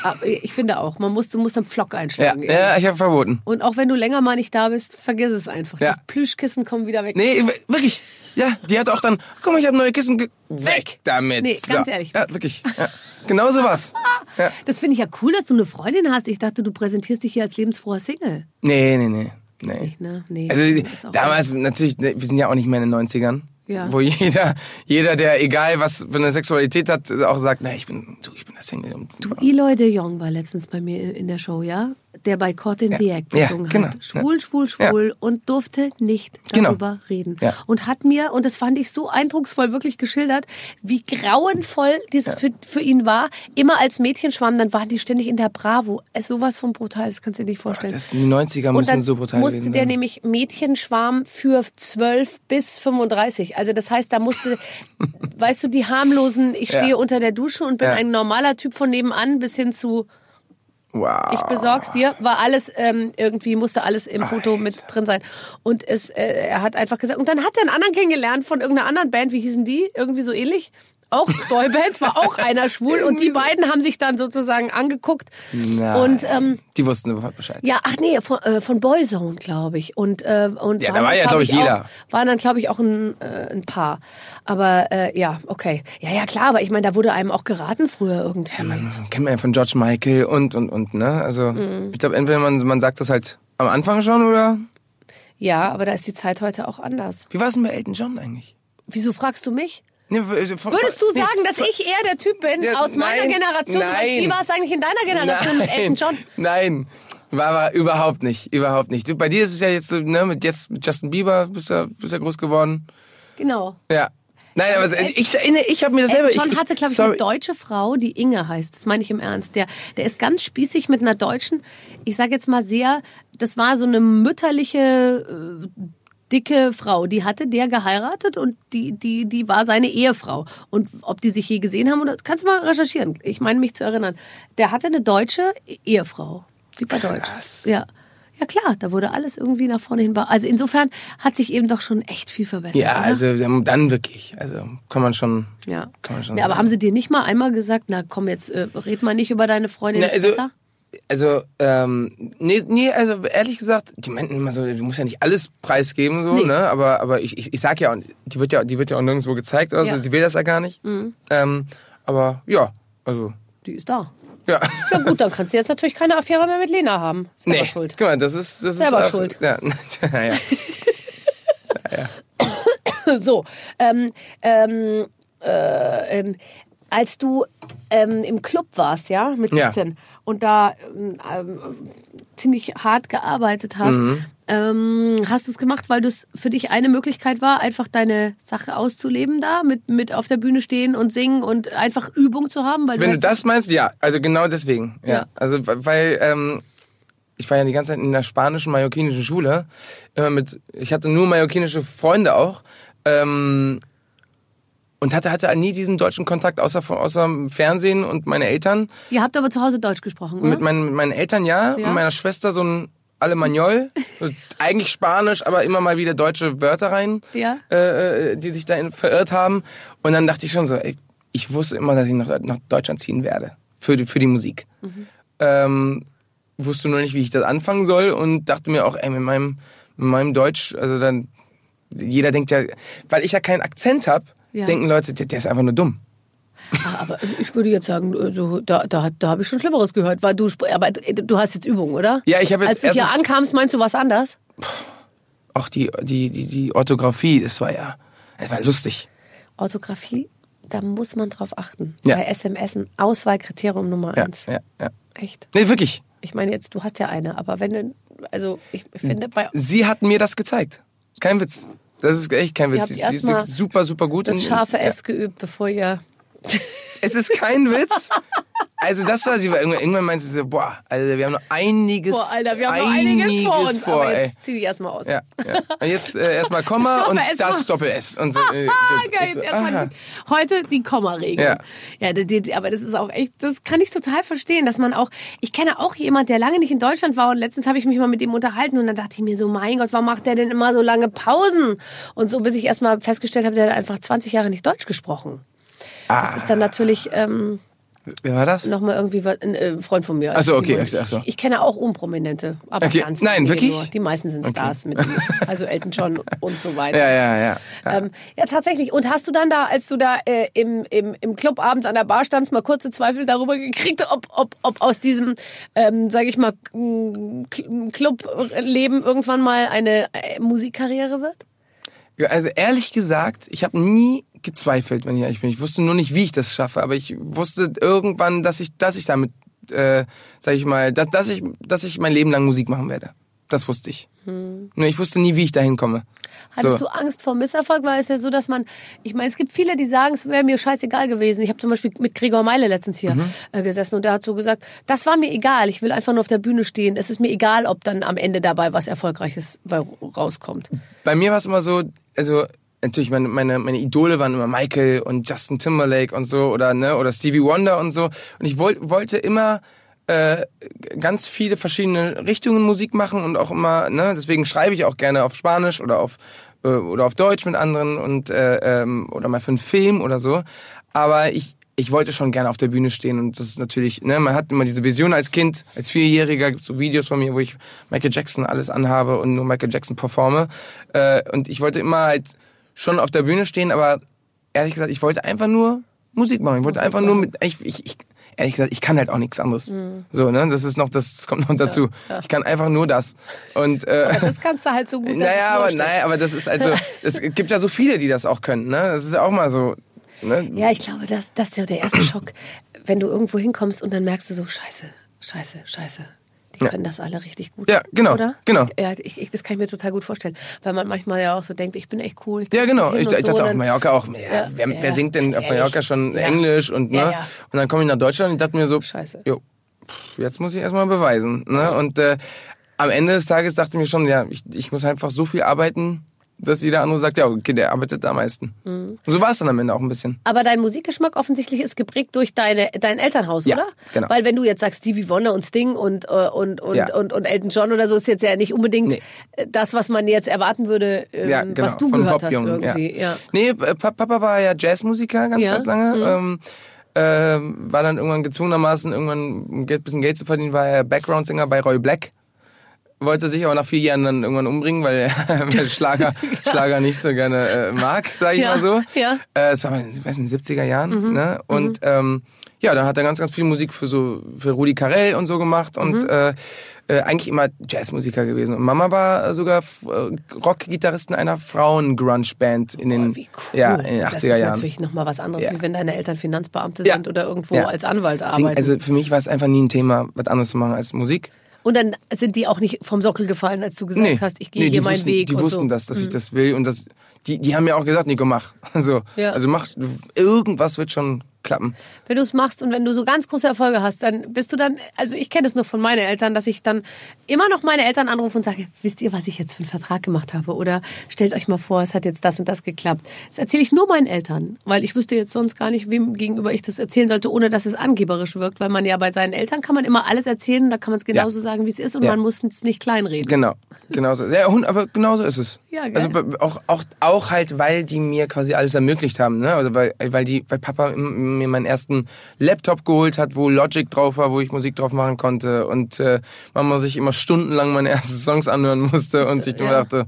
Ah, Ich finde auch, man muss, du musst am Pflock Ja, einschlagen. ja ich habe verboten. Und auch wenn du länger mal nicht da bist, vergiss es einfach. Ja. Die Plüschkissen kommen wieder weg. Nee, wirklich. Ja, die hat auch dann, guck mal, ich habe neue Kissen. Ge weg damit. Nee, ganz ehrlich. Ja, wirklich. Ja. Genau so was. Ja. Das finde ich ja cool, dass du eine Freundin hast. Ich dachte, du präsentierst dich hier als lebensfroher Single. Nee, nee, nee. nee. Nicht, ne? Nee. Also damals natürlich, ne, wir sind ja auch nicht mehr in den 90ern. Ja. Wo jeder, jeder, der egal was für eine Sexualität hat, auch sagt, nee, ich bin, du, ich bin der Single. Du, Eloy de Jong war letztens bei mir in der Show, ja? Der bei Caught in the Act Ja, gesungen genau. hat. Schwul, schwul, schwul und durfte nicht Genau. darüber reden. Ja. Und hat mir, und das fand ich so eindrucksvoll wirklich geschildert, wie grauenvoll dies für, für ihn war. Immer als Mädchenschwamm, dann waren die ständig in der Bravo. Es sowas von brutal, das kannst du dir nicht vorstellen. das, die 90er Und müssen so brutal musste gewesen der nämlich Mädchenschwarm für 12 bis 35. Also das heißt, da musste, weißt du, die harmlosen, ich Ja. stehe unter der Dusche und bin Ja. ein normaler Typ von nebenan bis hin zu Wow. ich besorg's dir, war alles ähm, irgendwie musste alles im Foto mit drin sein und es äh, er hat einfach gesagt und dann hat er einen anderen kennengelernt von irgendeiner anderen Band, wie hießen die? Irgendwie so ähnlich. Auch Boyband war auch einer schwul und die beiden haben sich dann sozusagen angeguckt Nein. und ähm, Die wussten sofort Bescheid. ja, ach nee, von, äh, von Boyzone, glaube ich. Und, äh, und Ja, da waren war ja, glaub ich, jeder. Auch, waren dann, glaube ich, auch ein, äh, ein Paar. Aber äh, ja, okay. Ja, ja, klar, aber ich meine, da wurde einem auch geraten früher irgendwie. Man kennt man ja von George Michael und, und, und, ne? Also, Mhm. ich glaube, entweder man, man sagt das halt am Anfang schon oder. Ja, aber da ist die Zeit heute auch anders. Wie war es denn bei Elton John eigentlich? Wieso fragst du mich? Von- Würdest du sagen, dass ich eher der Typ bin aus meiner nein, Generation? Nein. Wie war es eigentlich in deiner Generation mit Elton John? Nein, war aber überhaupt nicht, überhaupt nicht. Bei dir ist es ja jetzt so, ne, mit jetzt mit Justin Bieber bist du bist ja groß geworden. Genau. Ja. Nein, aber ich erinnere, ich habe mir das selber. Elton John ich, hatte, glaube ich, sorry. eine deutsche Frau, die Inge heißt. Das meine ich im Ernst. Der, der ist ganz spießig mit einer deutschen, ich sage jetzt mal sehr, das war so eine mütterliche äh, dicke Frau, die hatte der geheiratet und die, die, die war seine Ehefrau. Und ob die sich je gesehen haben, oder kannst du mal recherchieren. Ich meine mich zu erinnern. Der hatte eine deutsche Ehefrau. Die war deutsch. Krass. Ja. Ja klar, da wurde alles irgendwie nach vorne hin. Also insofern hat sich eben doch schon echt viel verbessert. Ja, oder? also dann wirklich. Also kann man schon. Ja. Kann man schon ja, aber haben sie dir nicht mal einmal gesagt, na komm, jetzt äh, red mal nicht über deine Freundin, Na, ist also- besser? Also, ähm, nee, nee, also ehrlich gesagt, die meinten immer so, du musst ja nicht alles preisgeben, so, Nee. ne? Aber, aber ich, ich, ich sag ja, auch, die wird ja, die wird ja auch nirgendwo gezeigt, also Ja. Mhm. sie will das ja gar nicht. Ähm, aber ja, also, Die ist da. ja. Ja gut, dann kannst du jetzt natürlich keine Affäre mehr mit Lena haben. Selber Nee, schuld. guck mal, das ist, das Selber ist schuld. Ja, ja. So, ähm, ähm, äh, ähm, als du ähm, im Club warst, ja, mit Ja. 17 und da ähm, ähm, ziemlich hart gearbeitet hast, Mhm. ähm, hast du es gemacht, weil das für dich eine Möglichkeit war, einfach deine Sache auszuleben da, mit, mit auf der Bühne stehen und singen und einfach Übung zu haben? Weil Wenn du hast- das meinst, ja, also genau deswegen. Ja. Ja. Also we- weil ähm, ich war ja die ganze Zeit in der spanischen mallorquinischen Schule, immer mit, ich hatte nur mallorquinische Freunde auch. Ähm, und hatte, hatte nie diesen deutschen Kontakt außer, von- außer im Fernsehen und meine Eltern. Ihr habt aber zu Hause Deutsch gesprochen, oder? Mit, meinen, meinen Eltern ja, Ja. mit meiner Schwester so ein Alemanol, eigentlich Spanisch, aber immer mal wieder deutsche Wörter rein, Ja. äh, äh, die sich dahin verirrt haben. Und dann dachte ich schon so, ey, ich wusste immer, dass ich nach, nach Deutschland ziehen werde für die, für die Musik. Ähm, wusste nur nicht, wie ich das anfangen soll und dachte mir auch, ey, mit meinem, mit meinem Deutsch, also dann, jeder denkt ja, weil ich ja keinen Akzent habe, Ja. denken Leute, der, der ist einfach nur dumm. Aber ich würde jetzt sagen, also, da, da, da habe ich schon Schlimmeres gehört. Weil du, aber du, hast jetzt Übung, oder? Ja, ich habe jetzt Als du hier ankamst, meinst du was anders? Auch die, die, die, die Orthographie, das war ja, das war lustig. Orthographie, da muss man drauf achten. Ja. Bei SMS ein Auswahlkriterium Nummer Ja, eins. ja, ja. Echt. Nee, wirklich. Ich meine jetzt, du hast ja eine, aber wenn du, also ich finde, bei Sie hat mir das gezeigt. Kein Witz. Das ist echt kein Witz. Sie, ist super, super gut. das scharfe. S geübt, bevor ihr Es ist kein Witz. Also das war sie, irgendwann, irgendwann meinte sie so, boah, Alter, wir haben noch einiges, Boah, Alter, wir haben noch einiges vor uns. vor, aber jetzt zieh dich erstmal aus. Ja, ja. Und jetzt äh, erstmal Komma Scharfe und S das. Doppel-S. Und so, äh, Ah, geil, Ich jetzt so, erstmal die, heute die Komma-Regel. Ja. Ja, die, die, aber das ist auch echt, das kann ich total verstehen, dass man auch, ich kenne auch jemand, der lange nicht in Deutschland war und letztens habe ich mich mal mit ihm unterhalten und dann dachte ich mir so, mein Gott, warum macht der denn immer so lange Pausen? Und so, bis ich erstmal festgestellt habe, der hat einfach 20 Jahre nicht Deutsch gesprochen. Das ist dann natürlich ähm, Wer war das? nochmal irgendwie was- ein äh, Freund von mir. Ach so, okay, Ich, so. ich, kenne auch Unprominente, aber Okay. ganz Nein, wirklich? Nur. Die meisten sind Stars mit ihm. Also Elton John und so weiter. Ja, ja, ja. ja. Ähm, ja, tatsächlich. Und hast du dann da, als du da äh, im, im, im Club abends an der Bar standst, mal kurze Zweifel darüber gekriegt, ob, ob, ob aus diesem, ähm, sage ich mal, Clubleben irgendwann mal eine äh, Musikkarriere wird? Ja, Also ehrlich gesagt, ich habe nie gezweifelt, wenn ich ehrlich bin. Ich wusste nur nicht, wie ich das schaffe, aber ich wusste irgendwann, dass ich, dass ich damit, äh, sag ich mal, dass, dass ich, dass ich mein Leben lang Musik machen werde. Das wusste ich. Nur ich wusste nie, wie ich dahin komme. Hattest So. du Angst vor Misserfolg? Weil es ja so, dass man, ich meine, es gibt viele, die sagen, es wäre mir scheißegal gewesen. Ich habe zum Beispiel mit Gregor Meile letztens hier Mhm. äh, gesessen und der hat so gesagt, das war mir egal. Ich will einfach nur auf der Bühne stehen. Es ist mir egal, ob dann am Ende dabei was Erfolgreiches rauskommt. Bei mir war es immer so, also natürlich meine, meine, meine Idole waren immer Michael und Justin Timberlake und so oder ne oder Stevie Wonder und so und ich wollt, wollte immer äh, ganz viele verschiedene Richtungen Musik machen und auch immer ne deswegen schreibe ich auch gerne auf Spanisch oder auf äh, oder auf Deutsch mit anderen und äh, ähm, oder mal für einen Film oder so aber ich ich wollte schon gerne auf der Bühne stehen und das ist natürlich, ne, man hat immer diese Vision als Kind, als Vierjähriger gibt's so Videos von mir, wo ich Michael Jackson alles anhabe und nur Michael Jackson performe. Äh, und ich wollte immer halt schon auf der Bühne stehen, aber ehrlich gesagt, ich wollte einfach nur Musik machen. Ich wollte einfach nur mit, ich, ich, ich, ehrlich gesagt, ich kann halt auch nichts anderes. So, ne, das ist noch, das, das kommt noch dazu. Ich kann einfach nur das. Und, äh, Aber das kannst du halt so gut. naja, aber, naja, aber das ist also, es gibt ja so viele, die das auch können, ne? Das ist ja auch mal so, ne? Ja, ich glaube, das, das ist ja der erste Schock, wenn du irgendwo hinkommst und dann merkst du so, scheiße, scheiße, scheiße. Die können das alle richtig gut. Ja, genau, Oder? genau. Ja, ich, ich, das kann ich mir total gut vorstellen. Weil man manchmal ja auch so denkt, ich bin echt cool. Ja, genau. Ich, ich so, dachte auf Mallorca auch, ja, Ja, wer, ja, wer singt denn auf Mallorca schon Ja. Englisch und ne? Ja, ja. Und dann komme ich nach Deutschland und dachte mir so, Scheiße. Jo, jetzt muss ich erstmal beweisen. Ne? Und äh, am Ende des Tages dachte ich mir schon, ja, ich, ich muss einfach so viel arbeiten, dass jeder andere sagt, ja, okay, der arbeitet da am meisten. Mhm. So war es dann am Ende auch ein bisschen. Aber dein Musikgeschmack offensichtlich ist geprägt durch deine, dein Elternhaus, Ja, oder? genau. Weil wenn du jetzt sagst Stevie Wonder und Sting und, äh, und, und, Ja. und, und Elton John oder so, ist jetzt ja nicht unbedingt Nee. das, was man jetzt erwarten würde, ähm, Ja, genau. was du von gehört hast Popjungen, irgendwie. Ja. Nee, äh, Pa- Papa war ja Jazzmusiker ganz, ganz lange. mhm. Ähm, ähm, war dann irgendwann gezwungenermaßen, irgendwann um Geld, bisschen Geld zu verdienen, war er Background-Singer bei Roy Black. Wollte sich aber nach vier Jahren dann irgendwann umbringen, weil er Schlager, Schlager nicht so gerne äh, mag, sag ich Ja, mal so. ja. Äh, es war in ich weiß nicht, 70er Jahren. Ne? Und ähm, ja, dann hat er ganz, ganz viel Musik für so für Rudi Carell und so gemacht und äh, äh, eigentlich immer Jazzmusiker gewesen. Und Mama war sogar äh, Rockgitarristin einer Frauen-Grunge-Band in den, Oh, cool. ja, in den 80er das ist Jahren. natürlich nochmal was anderes, Ja. wie wenn deine Eltern Finanzbeamte Ja. sind oder irgendwo Ja. als Anwalt Deswegen, arbeiten. also für mich war es einfach nie ein Thema, was anderes zu machen als Musik. Und dann sind die auch nicht vom Sockel gefallen, als du gesagt hast, ich gehe nee, hier meinen wussten, Weg. Die und wussten so. Mhm. das, dass ich das will und das, die, die haben mir auch gesagt, Nico, mach. So, Ja. Also mach, irgendwas wird schon klappen. wenn du es machst und wenn du so ganz große Erfolge hast, dann bist du dann, also ich kenne es nur von meinen Eltern, dass ich dann immer noch meine Eltern anrufe und sage, wisst ihr, was ich jetzt für einen Vertrag gemacht habe? Oder stellt euch mal vor, es hat jetzt das und das geklappt. Das erzähle ich nur meinen Eltern, weil ich wüsste jetzt sonst gar nicht, wem gegenüber ich das erzählen sollte, ohne dass es angeberisch wirkt, weil man ja bei seinen Eltern kann man immer alles erzählen, da kann man es genauso sagen, wie es ist und Ja. man muss es nicht kleinreden. Genau, genauso. Ja, aber genauso ist es. Ja, geil. Also auch, auch, auch halt, weil die mir quasi alles ermöglicht haben, ne? Also weil, weil die, weil Papa m- mir meinen ersten Laptop geholt hat, wo Logic drauf war, wo ich Musik drauf machen konnte und äh, Mama sich immer stundenlang meine ersten Songs anhören musste und sich ja. dachte,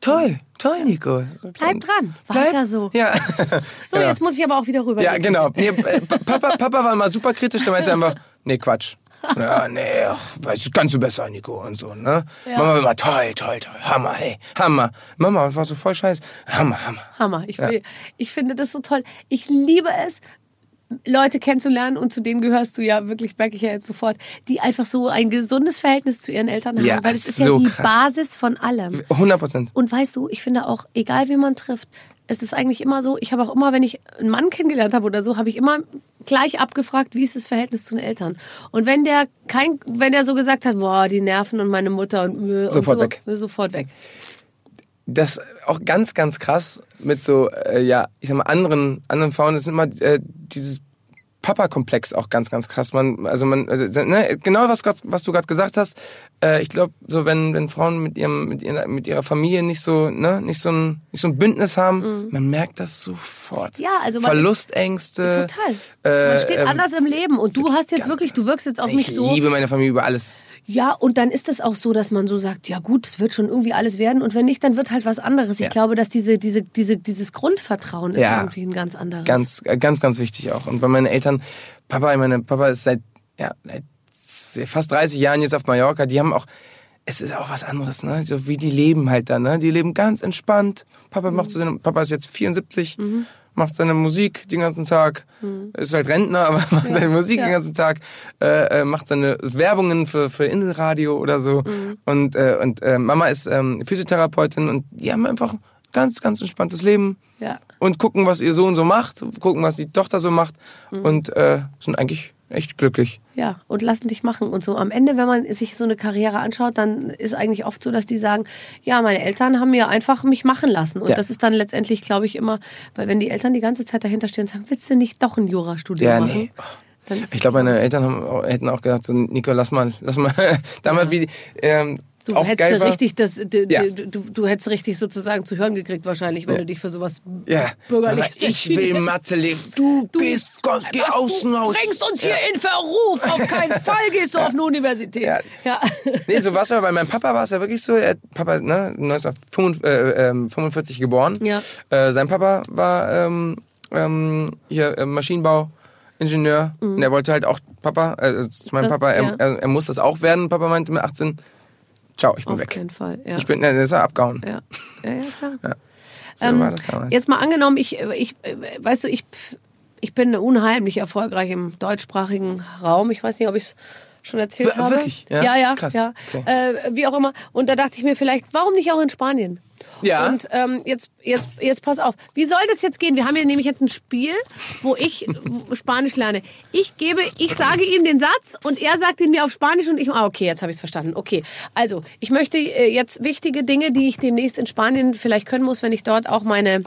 toll, toll, Nico. Bleib dran, Bleib- weiter so. Ja. So, Genau. jetzt muss ich aber auch wieder rüber. Ja, genau. Nee, äh, Pa- Papa, Papa war immer super kritisch, der meinte einfach, nee, Quatsch. Ja, nee, ach, weißt du, kannst du besser, Nico und so, ne? Mama war immer, toll, toll, toll, Hammer, hey, Hammer. Mama war so voll scheiß, Hammer, Hammer. Hammer. Ich, will, ich finde das so toll. Ich liebe es, Leute kennenzulernen und zu denen gehörst du ja wirklich, merke ich ja jetzt sofort, die einfach so ein gesundes Verhältnis zu ihren Eltern haben, Ja, weil es ist so ja die krass. Basis von allem. 100 Prozent. Und weißt du, ich finde auch, egal wie man trifft, es ist eigentlich immer so, ich habe auch immer, wenn ich einen Mann kennengelernt habe oder so, habe ich immer gleich abgefragt, wie ist das Verhältnis zu den Eltern. Und wenn der kein, wenn der so gesagt hat, boah, die Nerven und meine Mutter und, äh, und Sofort so, weg. Sofort weg. Das auch ganz, ganz krass mit so, äh, ja, ich sag mal, anderen, anderen Frauen, das ist immer äh, dieses Papa-Komplex auch ganz, ganz krass. Man, also man, also, ne, genau was, was du gerade gesagt hast. Äh, ich glaube, so wenn, wenn Frauen mit ihrem, mit ihrer, mit ihrer Familie nicht so, ne, nicht so ein, nicht so ein Bündnis haben, man merkt das sofort. Mhm. Ja, also man ist- Verlustängste. Total. äh, Man steht ähm, anders im Leben und du hast jetzt wirklich, du wirkst jetzt auf Ich mich so. liebe meine Familie über alles. Ja, und dann ist es auch so, dass man so sagt, ja gut, es wird schon irgendwie alles werden und wenn nicht, dann wird halt was anderes. Ich Ja. glaube, dass diese, diese, diese, dieses Grundvertrauen ist Ja. irgendwie ein ganz anderes. Ganz, äh, ganz, ganz wichtig auch. Und bei meinen Eltern, Papa, ich meine, Papa ist seit, ja, seit fast 30 Jahren jetzt auf Mallorca, die haben auch, es ist auch was anderes, ne? So wie die leben halt da, ne? Die leben ganz entspannt. Papa macht so Papa ist jetzt 74, macht seine Musik den ganzen Tag, ist halt Rentner, aber macht seine Musik ja. den ganzen Tag, äh, äh, macht seine Werbungen für, für Inselradio oder so. Und, äh, und äh, Mama ist ähm, Physiotherapeutin und die haben einfach ganz, ganz entspanntes Leben Ja. und gucken, was ihr Sohn so macht, gucken, was die Tochter so macht Mhm. und äh, sind eigentlich echt glücklich. Ja, und lassen dich machen und so. Am Ende, wenn man sich so eine Karriere anschaut, dann ist eigentlich oft so, dass die sagen, ja, meine Eltern haben mir einfach mich machen lassen. Und Ja. das ist dann letztendlich, glaube ich, immer, weil wenn die Eltern die ganze Zeit dahinter stehen und sagen, willst du nicht doch ein Jurastudium Ja, machen? nee. Ich glaube, meine Eltern haben, hätten auch gesagt, so, Nico, lass mal, lass mal, damals wie, ähm, Du auch hättest richtig das, du, Ja. du, du, du hättest richtig sozusagen zu hören gekriegt wahrscheinlich, wenn du dich für sowas Ja, bürgerlich aber ich will Mathe leben. Du, gehst, kommst, geh Was, außen du raus. bringst uns hier Ja. in Verruf. Auf keinen Fall gehst du auf eine Universität. Ja. ja. Nee, so war es aber bei meinem Papa war es ja wirklich so. Er, Papa, ne, 1945 äh, ähm, 45 geboren. Ja. Äh, sein Papa war ähm, ähm, hier äh, Maschinenbauingenieur. Und er wollte halt auch Papa, äh, zu meinem Mhm. Das- Papa, er, ja. er, er muss das auch werden. Papa meinte mit 18, ciao, ich bin Auf weg. keinen Fall. Ja. Ich bin, ne, der ist ja abgehauen. ja. ja, ja, klar. So Ähm, war das damals. Jetzt mal angenommen, ich, ich, weißt du, ich, ich bin unheimlich erfolgreich im deutschsprachigen Raum. Ich weiß nicht, ob ich es schon erzählt Wir- habe. wirklich? Ja? Ja, ja. Krass. ja. Okay. Äh, wie auch immer. Und da dachte ich mir vielleicht, warum nicht auch in Spanien? Ja. Und ähm, jetzt, jetzt, jetzt pass auf. Wie soll das jetzt gehen? Wir haben hier nämlich jetzt ein Spiel, wo ich Spanisch lerne. Ich gebe, ich sage ihm den Satz und er sagt ihn mir auf Spanisch und ich, ah, okay, jetzt habe ich es verstanden. Okay. Also, ich möchte äh, jetzt wichtige Dinge, die ich demnächst in Spanien vielleicht können muss, wenn ich dort auch meine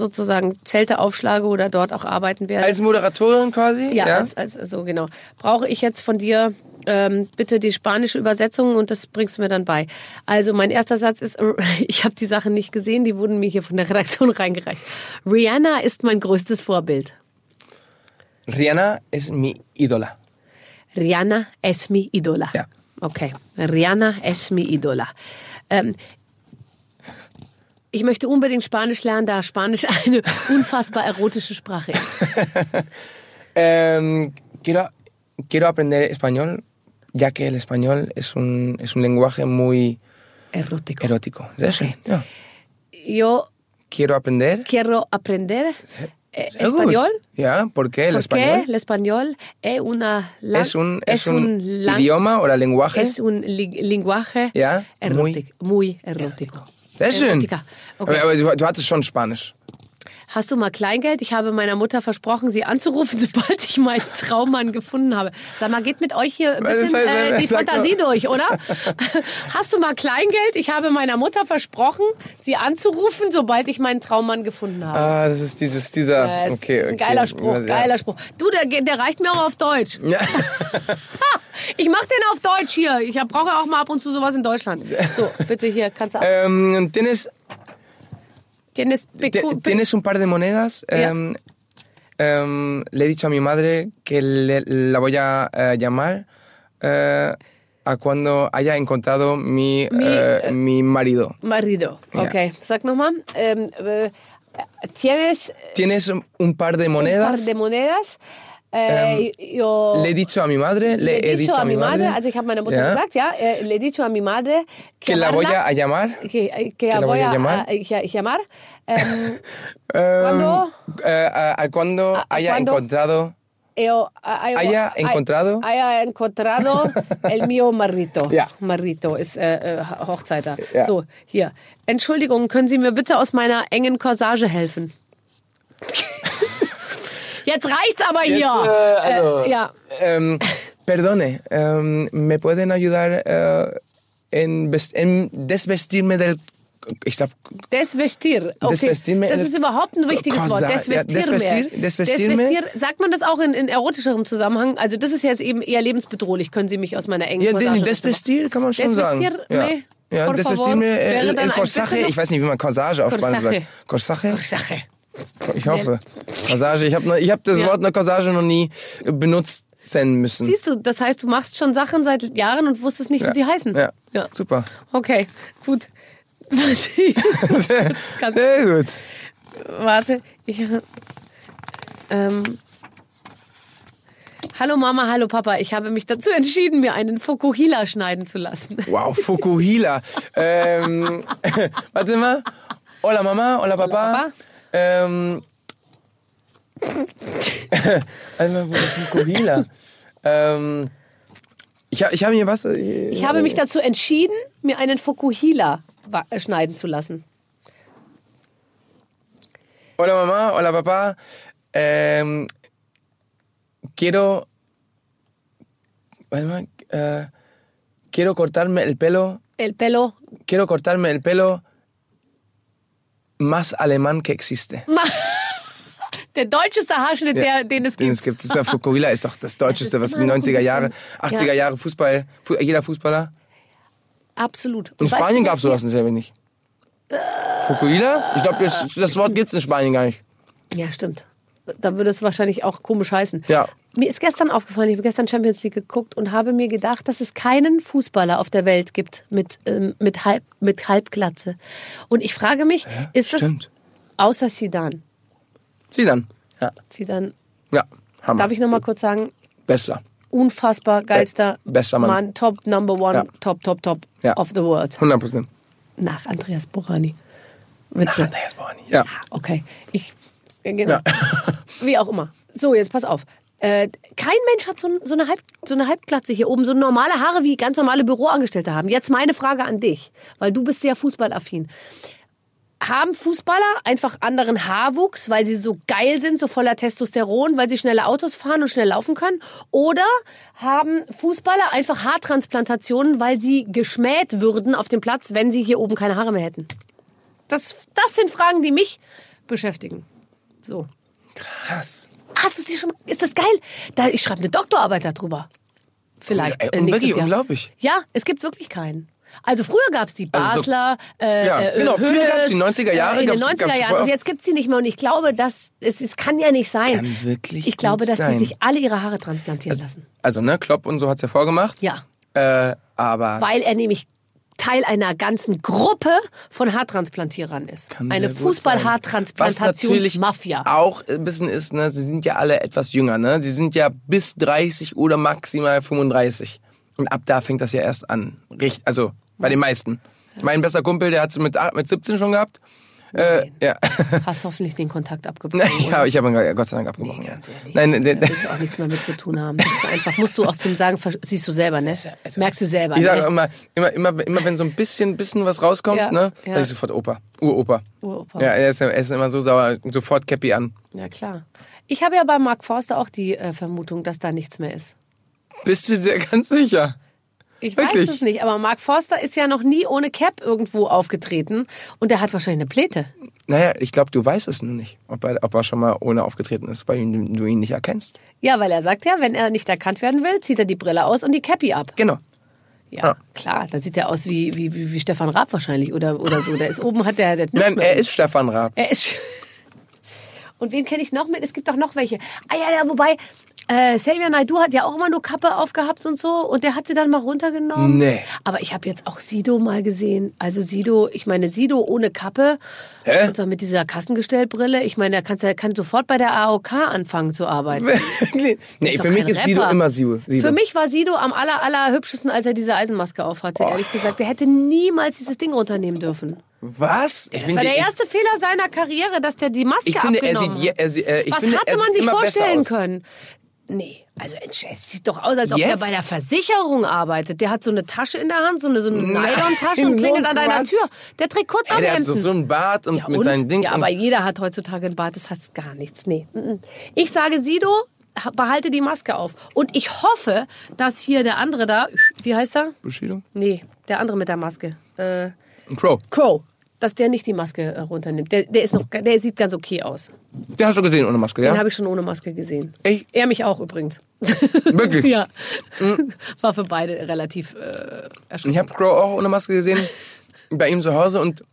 sozusagen Zelte aufschlage oder dort auch arbeiten werde. Als Moderatorin quasi? Ja, Als, als, so genau. Brauche ich jetzt von dir ähm, bitte die spanische Übersetzung und das bringst du mir dann bei. Also mein erster Satz ist, ich habe die Sachen nicht gesehen, die wurden mir hier von der Redaktion reingereicht. Rihanna ist mein größtes Vorbild. Rihanna es mi ídola. Rihanna es mi idola. Ja. Okay. Rihanna es mi idola. Ähm, ich möchte unbedingt Spanisch lernen, da Spanisch eine unfassbar erotische Sprache ist. Em, quiero, quiero aprender español, ya que el español es un, es un lenguaje muy Erótico. Yo Quiero aprender quiero aprender eh, español. ¿por qué el Porque español? el español es una lang- Es un, es un, lang- idioma o lenguaje. es un li- lenguaje muy, erótico. Sehr schön. Erotica. Okay. Aber, aber du, du hattest schon Spanisch. Hast du mal Kleingeld? Ich habe meiner Mutter versprochen, sie anzurufen, sobald ich meinen Traummann gefunden habe. Sag mal, geht mit euch hier ein bisschen das? äh, die Fantasie durch, oder? Hast du mal Kleingeld? Ich habe meiner Mutter versprochen, sie anzurufen, sobald ich meinen Traummann gefunden habe. Ah, das ist dieses, dieser. Ist okay, okay. geiler Spruch, Ja. geiler Spruch. Du, der, der reicht mir auch auf Deutsch. Ja. Ich mach den auf Deutsch hier. Ich brauche auch mal ab und zu sowas in Deutschland. So, bitte hier, kannst du ab. Em, ¿tienes, Tienes, ¿Tienes un par de monedas? Ja. Em, em, le he dicho a mi madre que le- la voy a eh, llamar eh, a cuando haya encontrado mi, Mi, eh, mi marido. Marido. Ja. Okay, sag nochmal. Ähm, äh, tienes ¿Tienes un- un par de un monedas? par de monedas. Äh, yo Le he dicho a mi madre, le, he dicho a mi madre, also ich habe meiner Mutter Ja. gesagt, ja, le he dicho a mi madre que la voy a llamar. que, que la la voy a llamar. a- llamar. Ähm, ¿Cuándo? eh, a cuando ¿A- a haya cuándo? encontrado. yo, Haya encontrado? Haya encontrado el mío marito. Ja. Marito ist äh, äh, Hochzeiter. Ja. So, hier. Entschuldigung, können Sie mir bitte aus meiner engen Corsage helfen? Jetzt reicht's aber hier. Jetzt, äh, also- äh, ja. Em, perdone, em, ¿me pueden ayudar eh, en, en desvestirme del. Ich sag, Desvestir. Okay. Desvestirme das ist- überhaupt ein wichtiges Cosa- Wort. ja, desvestir- desvestirme. Desvestir. Sagt man das auch in, in erotischerem Zusammenhang? Also das ist jetzt eben eher lebensbedrohlich. Können Sie mich aus meiner engen ja, den desvestir kann man schon sagen. Desvestir, Ja, ja Wäre dann el. Bitte noch? Ich weiß nicht, wie man Corsage auf Spanisch sagt. Corsage? Sache. Ich hoffe. Corsage. Ich habe ich hab das Ja. Wort eine Corsage noch nie benutzen müssen. Siehst du, das heißt, du machst schon Sachen seit Jahren und wusstest nicht, wie sie heißen. Ja, ja. super. Okay, gut. Sehr, kannst- sehr gut. Warte, ich. Ähm, hallo Mama, hallo Papa. Ich habe mich dazu entschieden, mir einen Fokuhila schneiden zu lassen. Wow, Fukuhila. ähm, warte mal. Hola Mama, hola Papa. Papa. Ähm, warte mal, wo ist Fukuhila? ähm, ich, ich habe mir was. äh, Ich habe mich dazu entschieden, mir einen Fokuhila äh, schneiden zu lassen. Hola Mama, hola Papá. Ähm, quiero. Warte mal. Äh, quiero cortarme el pelo. El pelo. Quiero cortarme el pelo más alemán que existe. Der deutscheste Haarschnitt, der, den es Den gibt. es gibt. Das ist der Fukuhila ist doch das Deutscheste, was den ein 90er Jahre, bisschen- 80er ja. Jahre Fußball, Fu jeder Fußballer. Absolut. In Und weißt Spanien gab es sowas natürlich nicht. Fukuhila? Ich glaube, das, das Wort gibt es in Spanien gar nicht. Ja, stimmt. Da würde es wahrscheinlich auch komisch heißen. Ja. Mir ist gestern aufgefallen, ich habe gestern Champions League geguckt und habe mir gedacht, dass es keinen Fußballer auf der Welt gibt mit, ähm, mit, Halb, mit Halbglatze. Und ich frage mich, ist das Stimmt. außer Sidan? Sieh dann. Ja. Sidan, Ja. Hammer. darf ich noch mal kurz sagen, Bester. Unfassbar geilster Be- bester Mann. top number one, Ja. top, top, top Ja. of the world. 100 Prozent. Nach Andreas Borani. Witze. Andreas Borani. Ja. Okay, ich. äh, Genau. Ja. Wie auch immer. So, jetzt pass auf. Äh, kein Mensch hat so, so, eine Halb, so eine Halbglatze hier oben, so normale Haare wie ganz normale Büroangestellte haben. Jetzt meine Frage an dich, weil du bist sehr fußballaffin. Haben Fußballer einfach anderen Haarwuchs, weil sie so geil sind, so voller Testosteron, weil sie schnelle Autos fahren und schnell laufen können? Oder haben Fußballer einfach Haartransplantationen, weil sie geschmäht würden auf dem Platz, wenn sie hier oben keine Haare mehr hätten? Das, das sind Fragen, die mich beschäftigen. So. Krass. Hast du es dir schon mal? Ist das geil? Da, ich schreibe eine Doktorarbeit darüber. Vielleicht. Ey, äh, nächstes wirklich Jahr. unglaublich. Ja, es gibt wirklich keinen. Also früher gab's die Also so- Basler, äh, Ja, äh, genau, früher Hönes, gab's die 90er Jahre, äh, in den gab's- 90er gab's Jahren. Und jetzt gibt's die nicht mehr. Und ich glaube, dass es, es kann ja nicht sein. Kann wirklich ich glaube, dass sein. die sich alle ihre Haare transplantieren lassen. Also, ne, Klopp und so hat's ja vorgemacht. Ja, Äh, aber weil er nämlich Teil einer ganzen Gruppe von Haartransplantierern ist. Kann Eine Fußball-Haartransplantationsmafia. Auch ein bisschen ist, ne, sie sind ja alle etwas jünger, ne? Sie sind ja bis 30 oder maximal 35. Und ab da fängt das ja erst an. Also bei den meisten. Mein bester Kumpel, der hat es mit, mit 17 schon gehabt. Äh, ja. Hast hoffentlich den Kontakt abgebrochen. ja, ich habe ihn Gott sei Dank abgebrochen. Ganz ja. ehrlich. Nein, da willst du auch nichts mehr mit zu tun haben. Das ist einfach, musst du auch zum Sagen, siehst du selber, ne? Merkst du selber. ich sage ne? immer, immer, immer, immer, wenn so ein bisschen, bisschen was rauskommt, Ja, ne, ja. sag ich sofort Opa. Uropa. Uropa. Ja, er ist, er ist immer so sauer, sofort Cappy an. Ja, klar. Ich habe ja bei Mark Forster auch die äh, Vermutung, dass da nichts mehr ist. Bist du dir ganz sicher? Ich Wirklich? weiß es nicht, aber Mark Forster ist ja noch nie ohne Cap irgendwo aufgetreten und der hat wahrscheinlich eine Pläte. Naja, ich glaube, du weißt es nur nicht, ob er, ob er schon mal ohne aufgetreten ist, weil du ihn nicht erkennst. Ja, weil er sagt ja, wenn er nicht erkannt werden will, zieht er die Brille aus und die Cappy ab. Genau. Ja, Ah. klar, da sieht er aus wie, wie, wie, wie Stefan Raab wahrscheinlich oder, oder so. Der ist oben, hat der, der Nein, er ist Stefan Raab. Er ist. Und wen kenne ich noch mit? Es gibt doch noch welche. Ah ja, ja wobei, äh, Xavier Naidoo hat ja auch immer nur Kappe aufgehabt und so. Und der hat sie dann mal runtergenommen. Nee. Aber ich habe jetzt auch Sido mal gesehen. Also Sido, ich meine Sido ohne Kappe. Hä? Und so mit dieser Kassengestellbrille. Ich meine, der kann, kann sofort bei der AOK anfangen zu arbeiten. nee, für mich ist Sido immer Sido. Für mich war Sido am aller, aller hübschesten, als er diese Eisenmaske aufhatte, ehrlich gesagt. Der hätte niemals dieses Ding runternehmen dürfen. Was? Ich Das war der erste Fehler seiner Karriere, dass der die Maske Ich finde, er abgenommen sieht, je- hat. er, äh, ich Was finde, hatte er man sieht sich vorstellen können? Nee, also es sieht doch aus, als ob Jetzt? er bei der Versicherung arbeitet. Der hat so eine Tasche in der Hand, so eine, so eine Nylon-Tasche und so klingelt an deiner. Tür. Der trägt kurz Ey, der hat so, so einen Bart und ja, mit und? seinen Dings. ja, aber jeder hat heutzutage einen Bart, das heißt gar nichts. Nee. mm, mm. Ich sage Sido, ha- behalte die Maske auf. Und ich hoffe, dass hier der andere da, wie heißt er? Bushido? Nee, der andere mit der Maske. Äh, Ein Crow. Crow. Dass der nicht die Maske äh, runternimmt. Der, der, ist noch, der sieht ganz okay aus. Den hast du gesehen ohne Maske, Den ja? habe ich schon ohne Maske gesehen. Echt? Er mich auch übrigens. Wirklich? ja. Hm. War für beide relativ äh, Ich erschreckend. habe Crow auch ohne Maske gesehen. bei ihm zu Hause und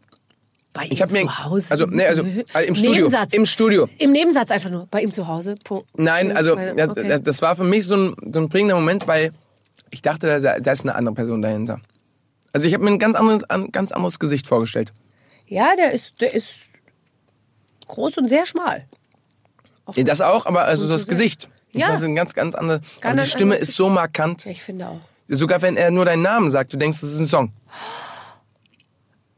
Bei ihm ich habe mir zu Hause. also nee, also äh, im Studio, Nebensatz. im Studio. Im Nebensatz einfach nur. Bei ihm zu Hause. Punkt. Nein, also ja, okay. das, das war für mich so ein, so ein prägender Moment, weil ich dachte, da, da ist eine andere Person dahinter. Also ich habe mir ein ganz anderes, ein ganz anderes Gesicht vorgestellt. Ja, der ist, der ist groß und sehr schmal. Ja, Das auch, aber also das. Gesicht. Ja. Das ist ein ganz, ganz andere. Ganz aber die Stimme ist so markant. Ja, ich finde auch. Sogar wenn er nur deinen Namen sagt, du denkst, das ist ein Song.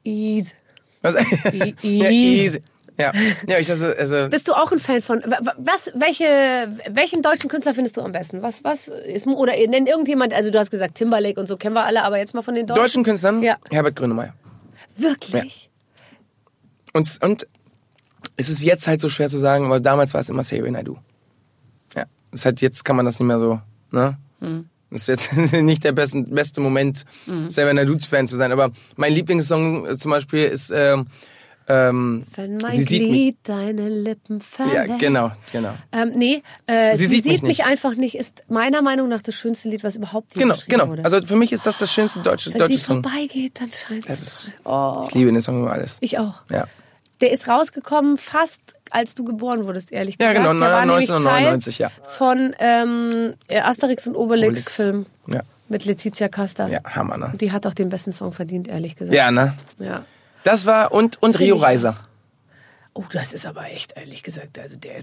Ease. Was? I- ja, easy. easy. Ja, ja, ich dachte, also Bist du auch ein Fan von wa- was? Welche, welchen deutschen Künstler findest du am besten? Was, was ist oder nenn irgendjemand? Also du hast gesagt Timberlake und so kennen wir alle, aber jetzt mal von den deutschen. deutschen Künstlern, Ja. Herbert Grönemeyer. Wirklich? Und, und es ist jetzt halt so schwer zu sagen, aber damals war es immer Xavier Naidoo. Ja, es hat, jetzt kann man das nicht mehr so, ne? Hm. Das ist jetzt nicht der beste, beste Moment, Xavier Naidoo-Fan zu sein. Aber mein Lieblingssong äh, zum Beispiel ist ähm, ähm, Wenn mein Sie sieht mich. Deine Lippen verlässt. Ja, genau, genau. Ähm, nee, äh, Sie sie, sieht sieht, mich mich, einfach nicht, ist meiner Meinung nach das schönste Lied, was überhaupt je Genau, geschrieben genau. wurde. Also für mich ist das das schönste deutsche, Wenn deutsche sie Song. vorbeigeht, dann scheint Das es. ist, Oh, ich liebe den Song über alles. ich auch. Ja. Der ist rausgekommen fast, als du geboren wurdest, ehrlich Ja, gesagt. genau, Der war nämlich 1999, Teil ja. Von ähm, Asterix und Obelix, Obelix. Film Ja, mit Letizia Casta. ja, Hammer, ne? Die hat auch den besten Song verdient, ehrlich gesagt. Ja, ne? ja. Das war, und, und Rio Reiser. Oh, das ist aber echt, ehrlich gesagt, also der,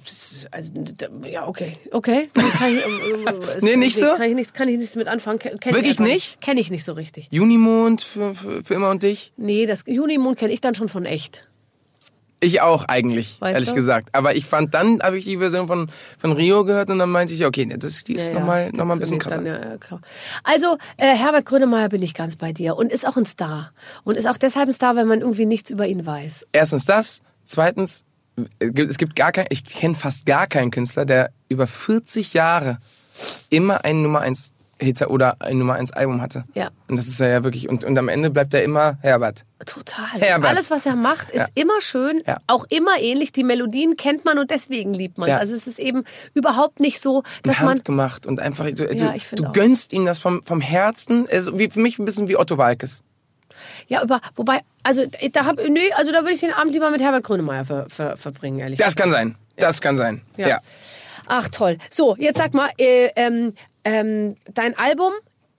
also, der ja, okay, okay. Kann ich, äh, Nee, nicht so? Kann ich, nicht, kann ich nichts mit anfangen. Kenn, Wirklich nicht? Kenne ich nicht so richtig. Junimond für, für, für immer und dich. Nee, das Junimond kenne ich dann schon von echt. Ich auch eigentlich, Weißt ehrlich du? gesagt. Aber ich fand dann, habe ich die Version von, von Rio gehört und dann meinte ich, okay, das die ist Ja, nochmal ja, noch mal ein bisschen krasser. dann, ja, klar. Also, äh, Herbert Grönemeyer bin ich ganz bei dir und ist auch ein Star. Und ist auch deshalb ein Star, wenn man irgendwie nichts über ihn weiß. Erstens das, zweitens, äh, es gibt gar kein, ich kenne fast gar keinen Künstler, der über 40 Jahre immer einen Nummer 1 Hit oder ein Nummer 1 Album hatte. Ja. Und das ist ja wirklich, und, und am Ende bleibt er immer Herbert. Total. Herbert. Alles, was er macht, ist Ja. immer schön, Ja. auch immer ähnlich. Die Melodien kennt man und deswegen liebt man es. Ja. Also es ist eben überhaupt nicht so, dass man... Gemacht und einfach, du, Ja, du, du gönnst ihm das vom, vom Herzen, also wie, für mich ein bisschen wie Otto Walkes. Ja, über, wobei, also da hab, nee, also da würde ich den Abend lieber mit Herbert Grönemeyer ver, ver, verbringen, ehrlich Das kann sein. Das kann sein. Ja. Ja. Ach toll. So, jetzt sag mal, äh, ähm, ähm, dein Album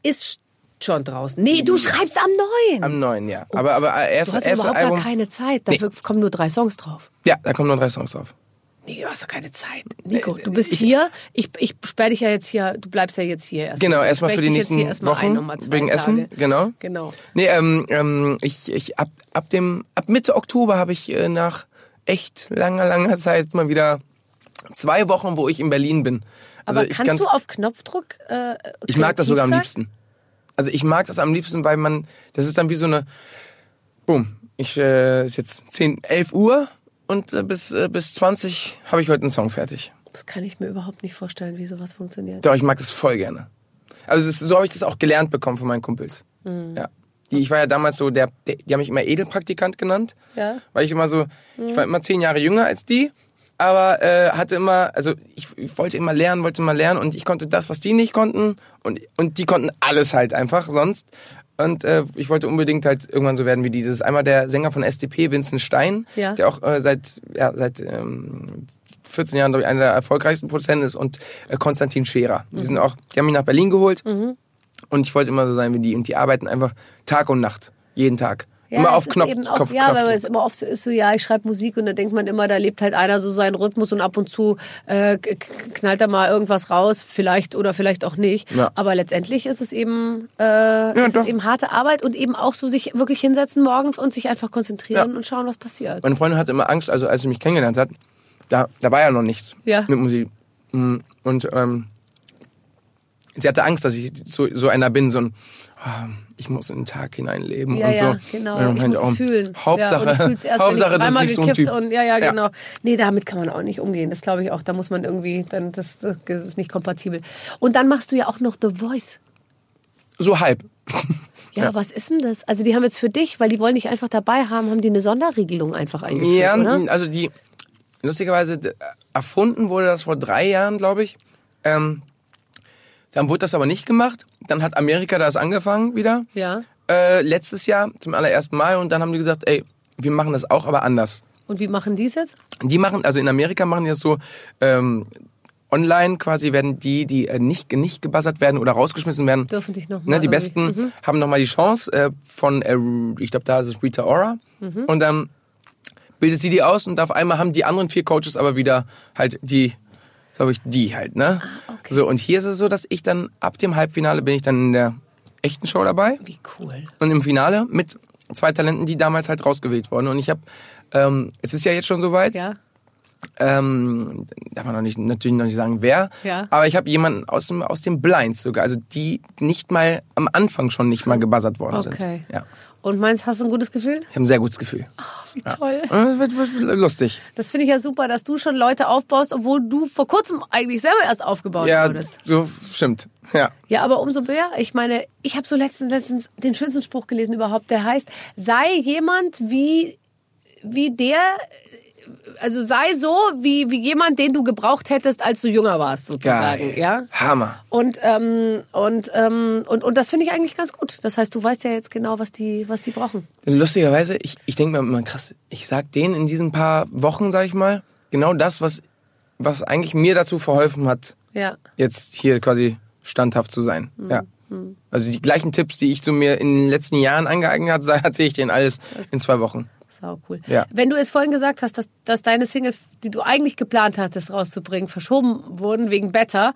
ist schon draußen. Nee, du schreibst am neuen. Am neuen, ja. Aber, aber du erst, hast ja erste überhaupt Album. gar keine Zeit. Dafür kommen nur drei Songs drauf. Ja, da kommen nur drei Songs drauf. Nee, du hast doch keine Zeit. Nico, du bist hier. Ich, ich sperre dich ja jetzt hier. Du bleibst ja jetzt hier erst. Genau, erstmal für die nächsten Wochen Ein, wegen Essen, genau. Genau. Nee, ähm, ähm, ich, ich ab, ab dem ab Mitte Oktober habe ich äh, nach echt langer, langer Zeit mal wieder zwei Wochen, wo ich in Berlin bin. Also Aber kannst du auf Knopfdruck äh, Ich mag das sogar am liebsten. Also ich mag das am liebsten, weil man, das ist dann wie so eine, boom, ich, äh, ist jetzt 10, 11 Uhr und äh, bis, äh, bis 20 habe ich heute einen Song fertig. Das kann ich mir überhaupt nicht vorstellen, wie sowas funktioniert. Doch, ich mag das voll gerne. Also ist, so habe ich das auch gelernt bekommen von meinen Kumpels. Mhm. Ja. Die, ich war ja damals so der, der, die haben mich immer Edelpraktikant genannt. Ja. Weil ich immer so, ich war immer zehn Jahre jünger als die, aber äh, hatte immer, also ich, ich wollte immer lernen, wollte immer lernen und ich konnte das, was die nicht konnten und, und die konnten alles halt einfach sonst. Und äh, ich wollte unbedingt halt irgendwann so werden wie die. Das ist einmal der Sänger von SDP, Vincent Stein, Ja. der auch äh, seit, ja, seit ähm, 14 Jahren, glaube ich, einer der erfolgreichsten Produzenten ist und äh, Konstantin Scherer. Die sind auch, die haben mich nach Berlin geholt und ich wollte immer so sein wie die. Und die arbeiten einfach Tag und Nacht, jeden Tag. Immer das auf ist Knopf, auch, Kopf, Ja, weil es immer oft so ist, so ja, ich schreibe Musik und da denkt man immer, da lebt halt einer so seinen Rhythmus und ab und zu äh, knallt da mal irgendwas raus, vielleicht oder vielleicht auch nicht. Ja. Aber letztendlich ist es eben, äh, ist doch. es eben harte Arbeit und eben auch so sich wirklich hinsetzen morgens und sich einfach konzentrieren Ja. und schauen, was passiert. Meine Freundin hatte immer Angst, also als sie mich kennengelernt hat, da, da war ja noch nichts Ja. mit Musik. Mm, Und ähm, sie hatte Angst, dass ich so, so einer bin, so ein, ah, ich muss in den Tag hineinleben Ja, und ja, so. genau. Und dann ich meinte muss fühlen. Hauptsache, ja, und erst, Hauptsache wenn ich dreimal nicht so ein gekifft Typ. und ja, ja, Ja. genau. Nee, damit kann man auch nicht umgehen. Das glaube ich auch. Da muss man irgendwie, dann das, das ist nicht kompatibel. Und dann machst du ja auch noch The Voice. So halb. Ja, was ist denn das? Also die haben jetzt für dich, weil die wollen dich einfach dabei haben, haben die eine Sonderregelung einfach eingeführt, Ja, oder? also die, lustigerweise, erfunden wurde das vor drei Jahren, glaube ich. Ähm, dann wurde das aber nicht gemacht. Dann hat Amerika das angefangen wieder. Ja. Äh, letztes Jahr zum allerersten Mal und dann haben die gesagt, ey, wir machen das auch, aber anders. Und wie machen die es jetzt? Die machen, also in Amerika machen die das so, ähm, online quasi werden die, die äh, nicht, nicht gebuzzert werden oder rausgeschmissen werden, Dürfen sich noch mal ne, die irgendwie- Mhm. Besten haben nochmal die Chance äh, von, äh, ich glaube, da ist es Rita Ora. Mhm. Und dann bildet sie die aus und auf einmal haben die anderen vier Coaches aber wieder halt die, glaube ich, die halt, ne? Ah, okay. So, und hier ist es so, dass ich dann ab dem Halbfinale bin ich dann in der echten Show dabei. Wie cool. Und im Finale mit zwei Talenten, die damals halt rausgewählt wurden. Und ich habe, ähm, es ist ja jetzt schon soweit, Ja. ähm, darf man noch nicht, natürlich noch nicht sagen, wer. Ja. Aber ich habe jemanden aus dem, aus dem Blinds sogar, also die nicht mal am Anfang schon nicht mal gebuzzert worden Okay. sind. Ja. Und meinst, hast du ein gutes Gefühl? Ich habe ein sehr gutes Gefühl. Wie toll. Und Es wird, wird lustig. Das finde ich ja super, dass du schon Leute aufbaust, obwohl du vor kurzem eigentlich selber erst aufgebaut Ja, wurdest. so stimmt. Ja. Ja, aber umso mehr. Ich meine, ich habe so letztens, letztens den schönsten Spruch gelesen überhaupt, der heißt, sei jemand wie, wie der, also sei so wie, wie jemand, den du gebraucht hättest, als du jünger warst, sozusagen. Geil. Ja. Hammer. Und, ähm, und, ähm, und, und das finde ich eigentlich ganz gut. Das heißt, du weißt ja jetzt genau, was die, was die brauchen. Lustigerweise, ich, ich denke mir immer krass, ich sag denen in diesen paar Wochen, sag ich mal, genau das, was, was eigentlich mir dazu verholfen hat, Ja. jetzt hier quasi standhaft zu sein. Mhm. Ja. Also die gleichen Tipps, die ich so mir in den letzten Jahren angeeignet habe, erzähle ich denen alles in zwei Wochen. Sau cool. Ja. Wenn du es vorhin gesagt hast, dass, dass deine Singles, die du eigentlich geplant hattest rauszubringen, verschoben wurden wegen Better,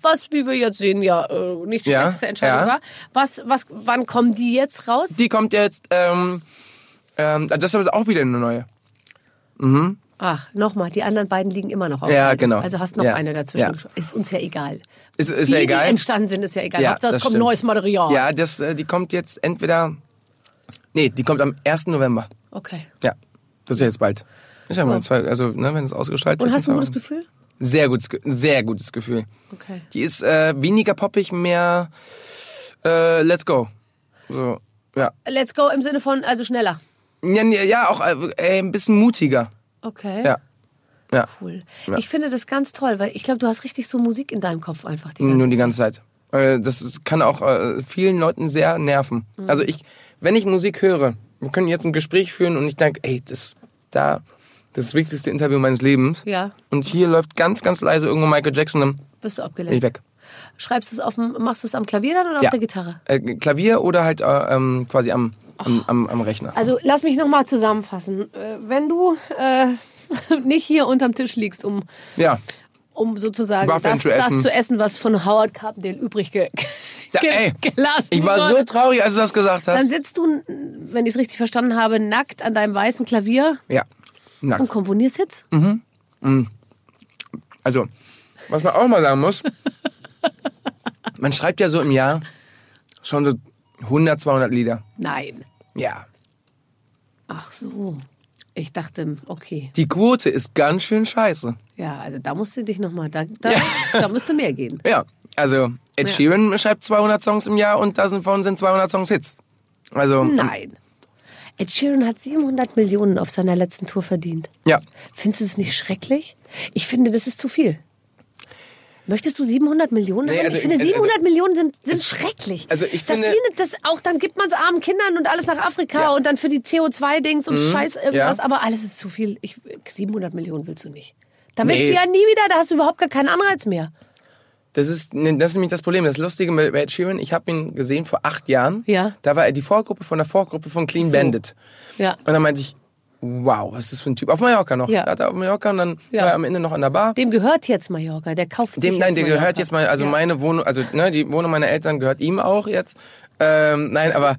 was, wie wir jetzt sehen, ja äh, nicht die Mhm. Ja, schlechteste Entscheidung ja. war. Was, was, wann kommen die jetzt raus? Die kommt jetzt, ähm, ähm, das ist aber auch wieder eine neue. Ach, nochmal, die anderen beiden liegen immer noch auf. Ja, Halde. genau. Also hast noch Ja. eine dazwischen. Ja. Ist uns ja egal. Ist, ist die, ja egal. die entstanden sind, ist ja egal. Ja, Hauptsache, es das kommt stimmt. neues Material. Ja, das, äh, die kommt jetzt entweder. Nee, die kommt am 1. November. Okay. Ja. Das ist ja jetzt bald. Ist ja mal zwei, also, ne, wenn es ausgeschaltet Und wird. hast du ein gutes Gefühl? Sehr gutes, sehr gutes Gefühl. Okay. Die ist äh, weniger poppig, mehr äh, Let's go. So, ja. Let's go im Sinne von, also schneller. Ja, ja auch äh, ein bisschen mutiger. Okay. Ja. Ja. Cool. Ja. Ich finde das ganz toll, weil ich glaube, du hast richtig so Musik in deinem Kopf einfach die ganze Nur die Zeit. ganze Zeit. Äh, Das ist, kann auch äh, vielen Leuten sehr nerven. Mhm. Also ich, wenn ich Musik höre, wir können jetzt ein Gespräch führen und ich denke, ey, das da das, wichtigste Interview meines Lebens. Ja. Und hier läuft ganz, ganz leise irgendwo Michael Jackson, dann Bist du bin ich abgelenkt? weg. Schreibst du es auf dem, machst du es am Klavier dann oder Ja. auf der Gitarre? Äh, Klavier oder halt äh, ähm, quasi am, am, am, am Rechner. Also lass mich nochmal zusammenfassen. Äh, wenn du äh, nicht hier unterm Tisch liegst, um, Ja. um sozusagen das, zu das essen. zu essen, was von Howard Carpendale übrig ge ge ey, gelassen Ich war wurde, so traurig, als du das gesagt Dann hast. sitzt du, wenn ich es richtig verstanden habe, nackt an deinem weißen Klavier Ja. und Nackt. komponierst Hits. Also, was man auch mal sagen muss, man schreibt ja so im Jahr schon so 100, 200 Lieder. Nein. Ja. Ach so. Ich dachte, okay. Die Quote ist ganz schön scheiße. Ja, also da musst du dich nochmal, da, da, da müsste mehr gehen. Ja, also Ed Ja. Sheeran schreibt 200 Songs im Jahr und davon sind 200 Songs Hits. Also, Nein. Ed Sheeran hat 700 Millionen auf seiner letzten Tour verdient. ja. Findest du es nicht schrecklich? Ich finde, das ist zu viel. Möchtest du 700 Millionen Nee, haben? also ich finde, ich- also- 700 Millionen sind, sind schrecklich. also ich das finde- eine, das auch, dann gibt man es armen Kindern und alles nach Afrika Ja. Mhm. und dann für die CO2-Dings und Scheiß irgendwas, ja. aber alles ist zu viel. Ich, 700 Millionen willst du nicht. Da willst Nee. du ja nie wieder, da hast du überhaupt gar keinen Anreiz mehr. Das ist, das ist nämlich das Problem. Das Lustige mit Ed Sheeran, ich habe ihn gesehen vor acht Jahren. Ja. Da war er die Vorgruppe von der Vorgruppe von Clean So. Bandit. Ja. Und dann meinte ich, wow, was ist das für ein Typ? Auf Mallorca noch. Ja. Da hat er auf Mallorca und dann Ja. war er am Ende noch an der Bar. Dem gehört jetzt Mallorca, der kauft sich Dem, nein, der gehört jetzt mal, also Ja. meine Wohnung, also ne, die Wohnung meiner Eltern gehört ihm auch jetzt. Ähm, nein, aber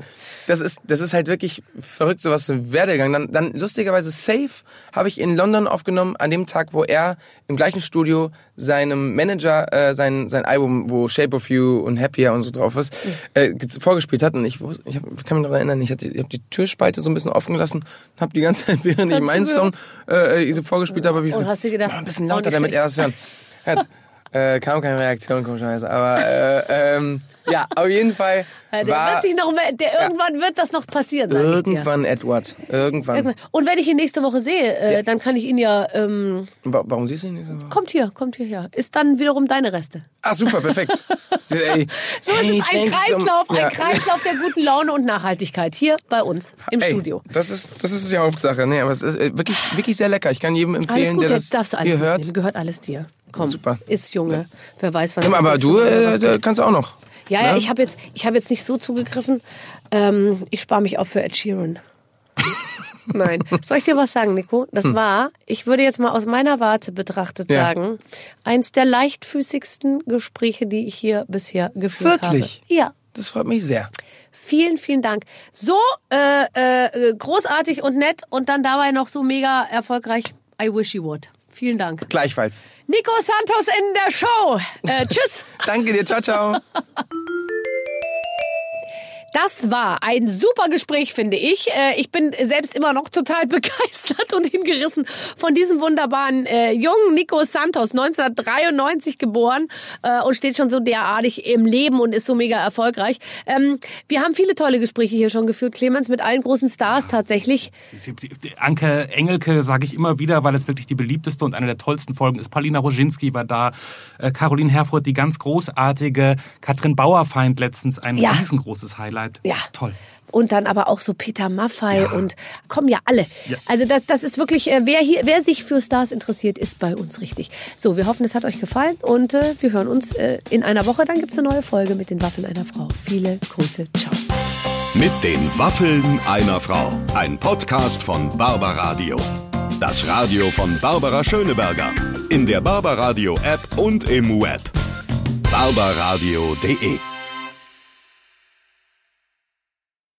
das ist, das ist halt wirklich verrückt, sowas für Werdegang. Dann, dann lustigerweise Safe habe ich in London aufgenommen, an dem Tag, wo er im gleichen Studio seinem Manager äh, sein, sein Album, wo Shape of You und Happier und so drauf ist, äh, ge- vorgespielt hat. Und ich, ich hab, kann mich noch erinnern, ich, hatte, ich habe die Türspalte so ein bisschen offen gelassen und habe die ganze Zeit, während ich meinen Song äh, so vorgespielt habe, hab ich so, Und hast du gedacht, ein bisschen oh, lauter, damit er das hören. Äh, kam keine Reaktion, komischerweise. Aber äh, ähm, ja, auf jeden Fall Ja, der war wird sich noch, mehr- der, irgendwann wird das noch passieren, sag irgendwann Edward. Irgendwann. Irgendwann. Und wenn ich ihn nächste Woche sehe, äh, dann kann ich ihn ja, ähm, Wa- Warum siehst du ihn nicht so? kommt hier, kommt hierher. Ist dann wiederum deine Reste. Ah, super, perfekt. So ist hey, es ein Kreislauf, Ja. ein Kreislauf der guten Laune und Nachhaltigkeit. Hier bei uns im Ey, Studio. Das ist, das ist die Hauptsache. Nee, aber es ist äh, wirklich, wirklich sehr lecker. Ich kann jedem empfehlen, Alles gut, der das darfst du alles hier hört. Gehört alles dir. Komm, Super. ist Junge. Wer weiß, was Ja, aber du äh, kannst auch noch. Ja, ja, ne? ich habe jetzt, ich hab jetzt nicht so zugegriffen. Ähm, ich spare mich auf für Ed Sheeran. Nein. Soll ich dir was sagen, Nico? Das war, ich würde jetzt mal aus meiner Warte betrachtet Hm. Ja. sagen, eins der leichtfüßigsten Gespräche, die ich hier bisher geführt Wirklich? habe. Ja. Das freut mich sehr. Vielen, vielen Dank. So äh, äh, großartig und nett und dann dabei noch so mega erfolgreich. I wish you would. Vielen Dank. Gleichfalls. Nico Santos in der Show. Äh, tschüss. Danke dir. Ciao, ciao. Das war ein super Gespräch, finde ich. Äh, Ich bin selbst immer noch total begeistert und hingerissen von diesem wunderbaren äh, jungen Nico Santos, 1993 geboren äh, und steht schon so derartig im Leben und ist so mega erfolgreich. Ähm, wir haben viele tolle Gespräche hier schon geführt, Clemens, mit allen großen Stars tatsächlich. Anke Engelke sage ich immer wieder, weil es wirklich die beliebteste und eine der tollsten Folgen ist. Paulina Roginski war da, äh, Caroline Herfurth, die ganz großartige, Katrin Bauerfeind letztens, ein Ja. riesengroßes Highlight. Ja. Toll. Und dann aber auch so Peter Maffei und kommen ja alle. Also das, das ist wirklich, äh, wer hier, wer sich für Stars interessiert, ist bei uns richtig. So, wir hoffen, es hat euch gefallen und äh, wir hören uns äh, in einer Woche. Dann gibt's eine neue Folge mit den Waffeln einer Frau. Viele Grüße, ciao. Mit den Waffeln einer Frau. Ein Podcast von Barbaradio. Das Radio von Barbara Schöneberger. In der Barbaradio App und im Web. barbaradio.de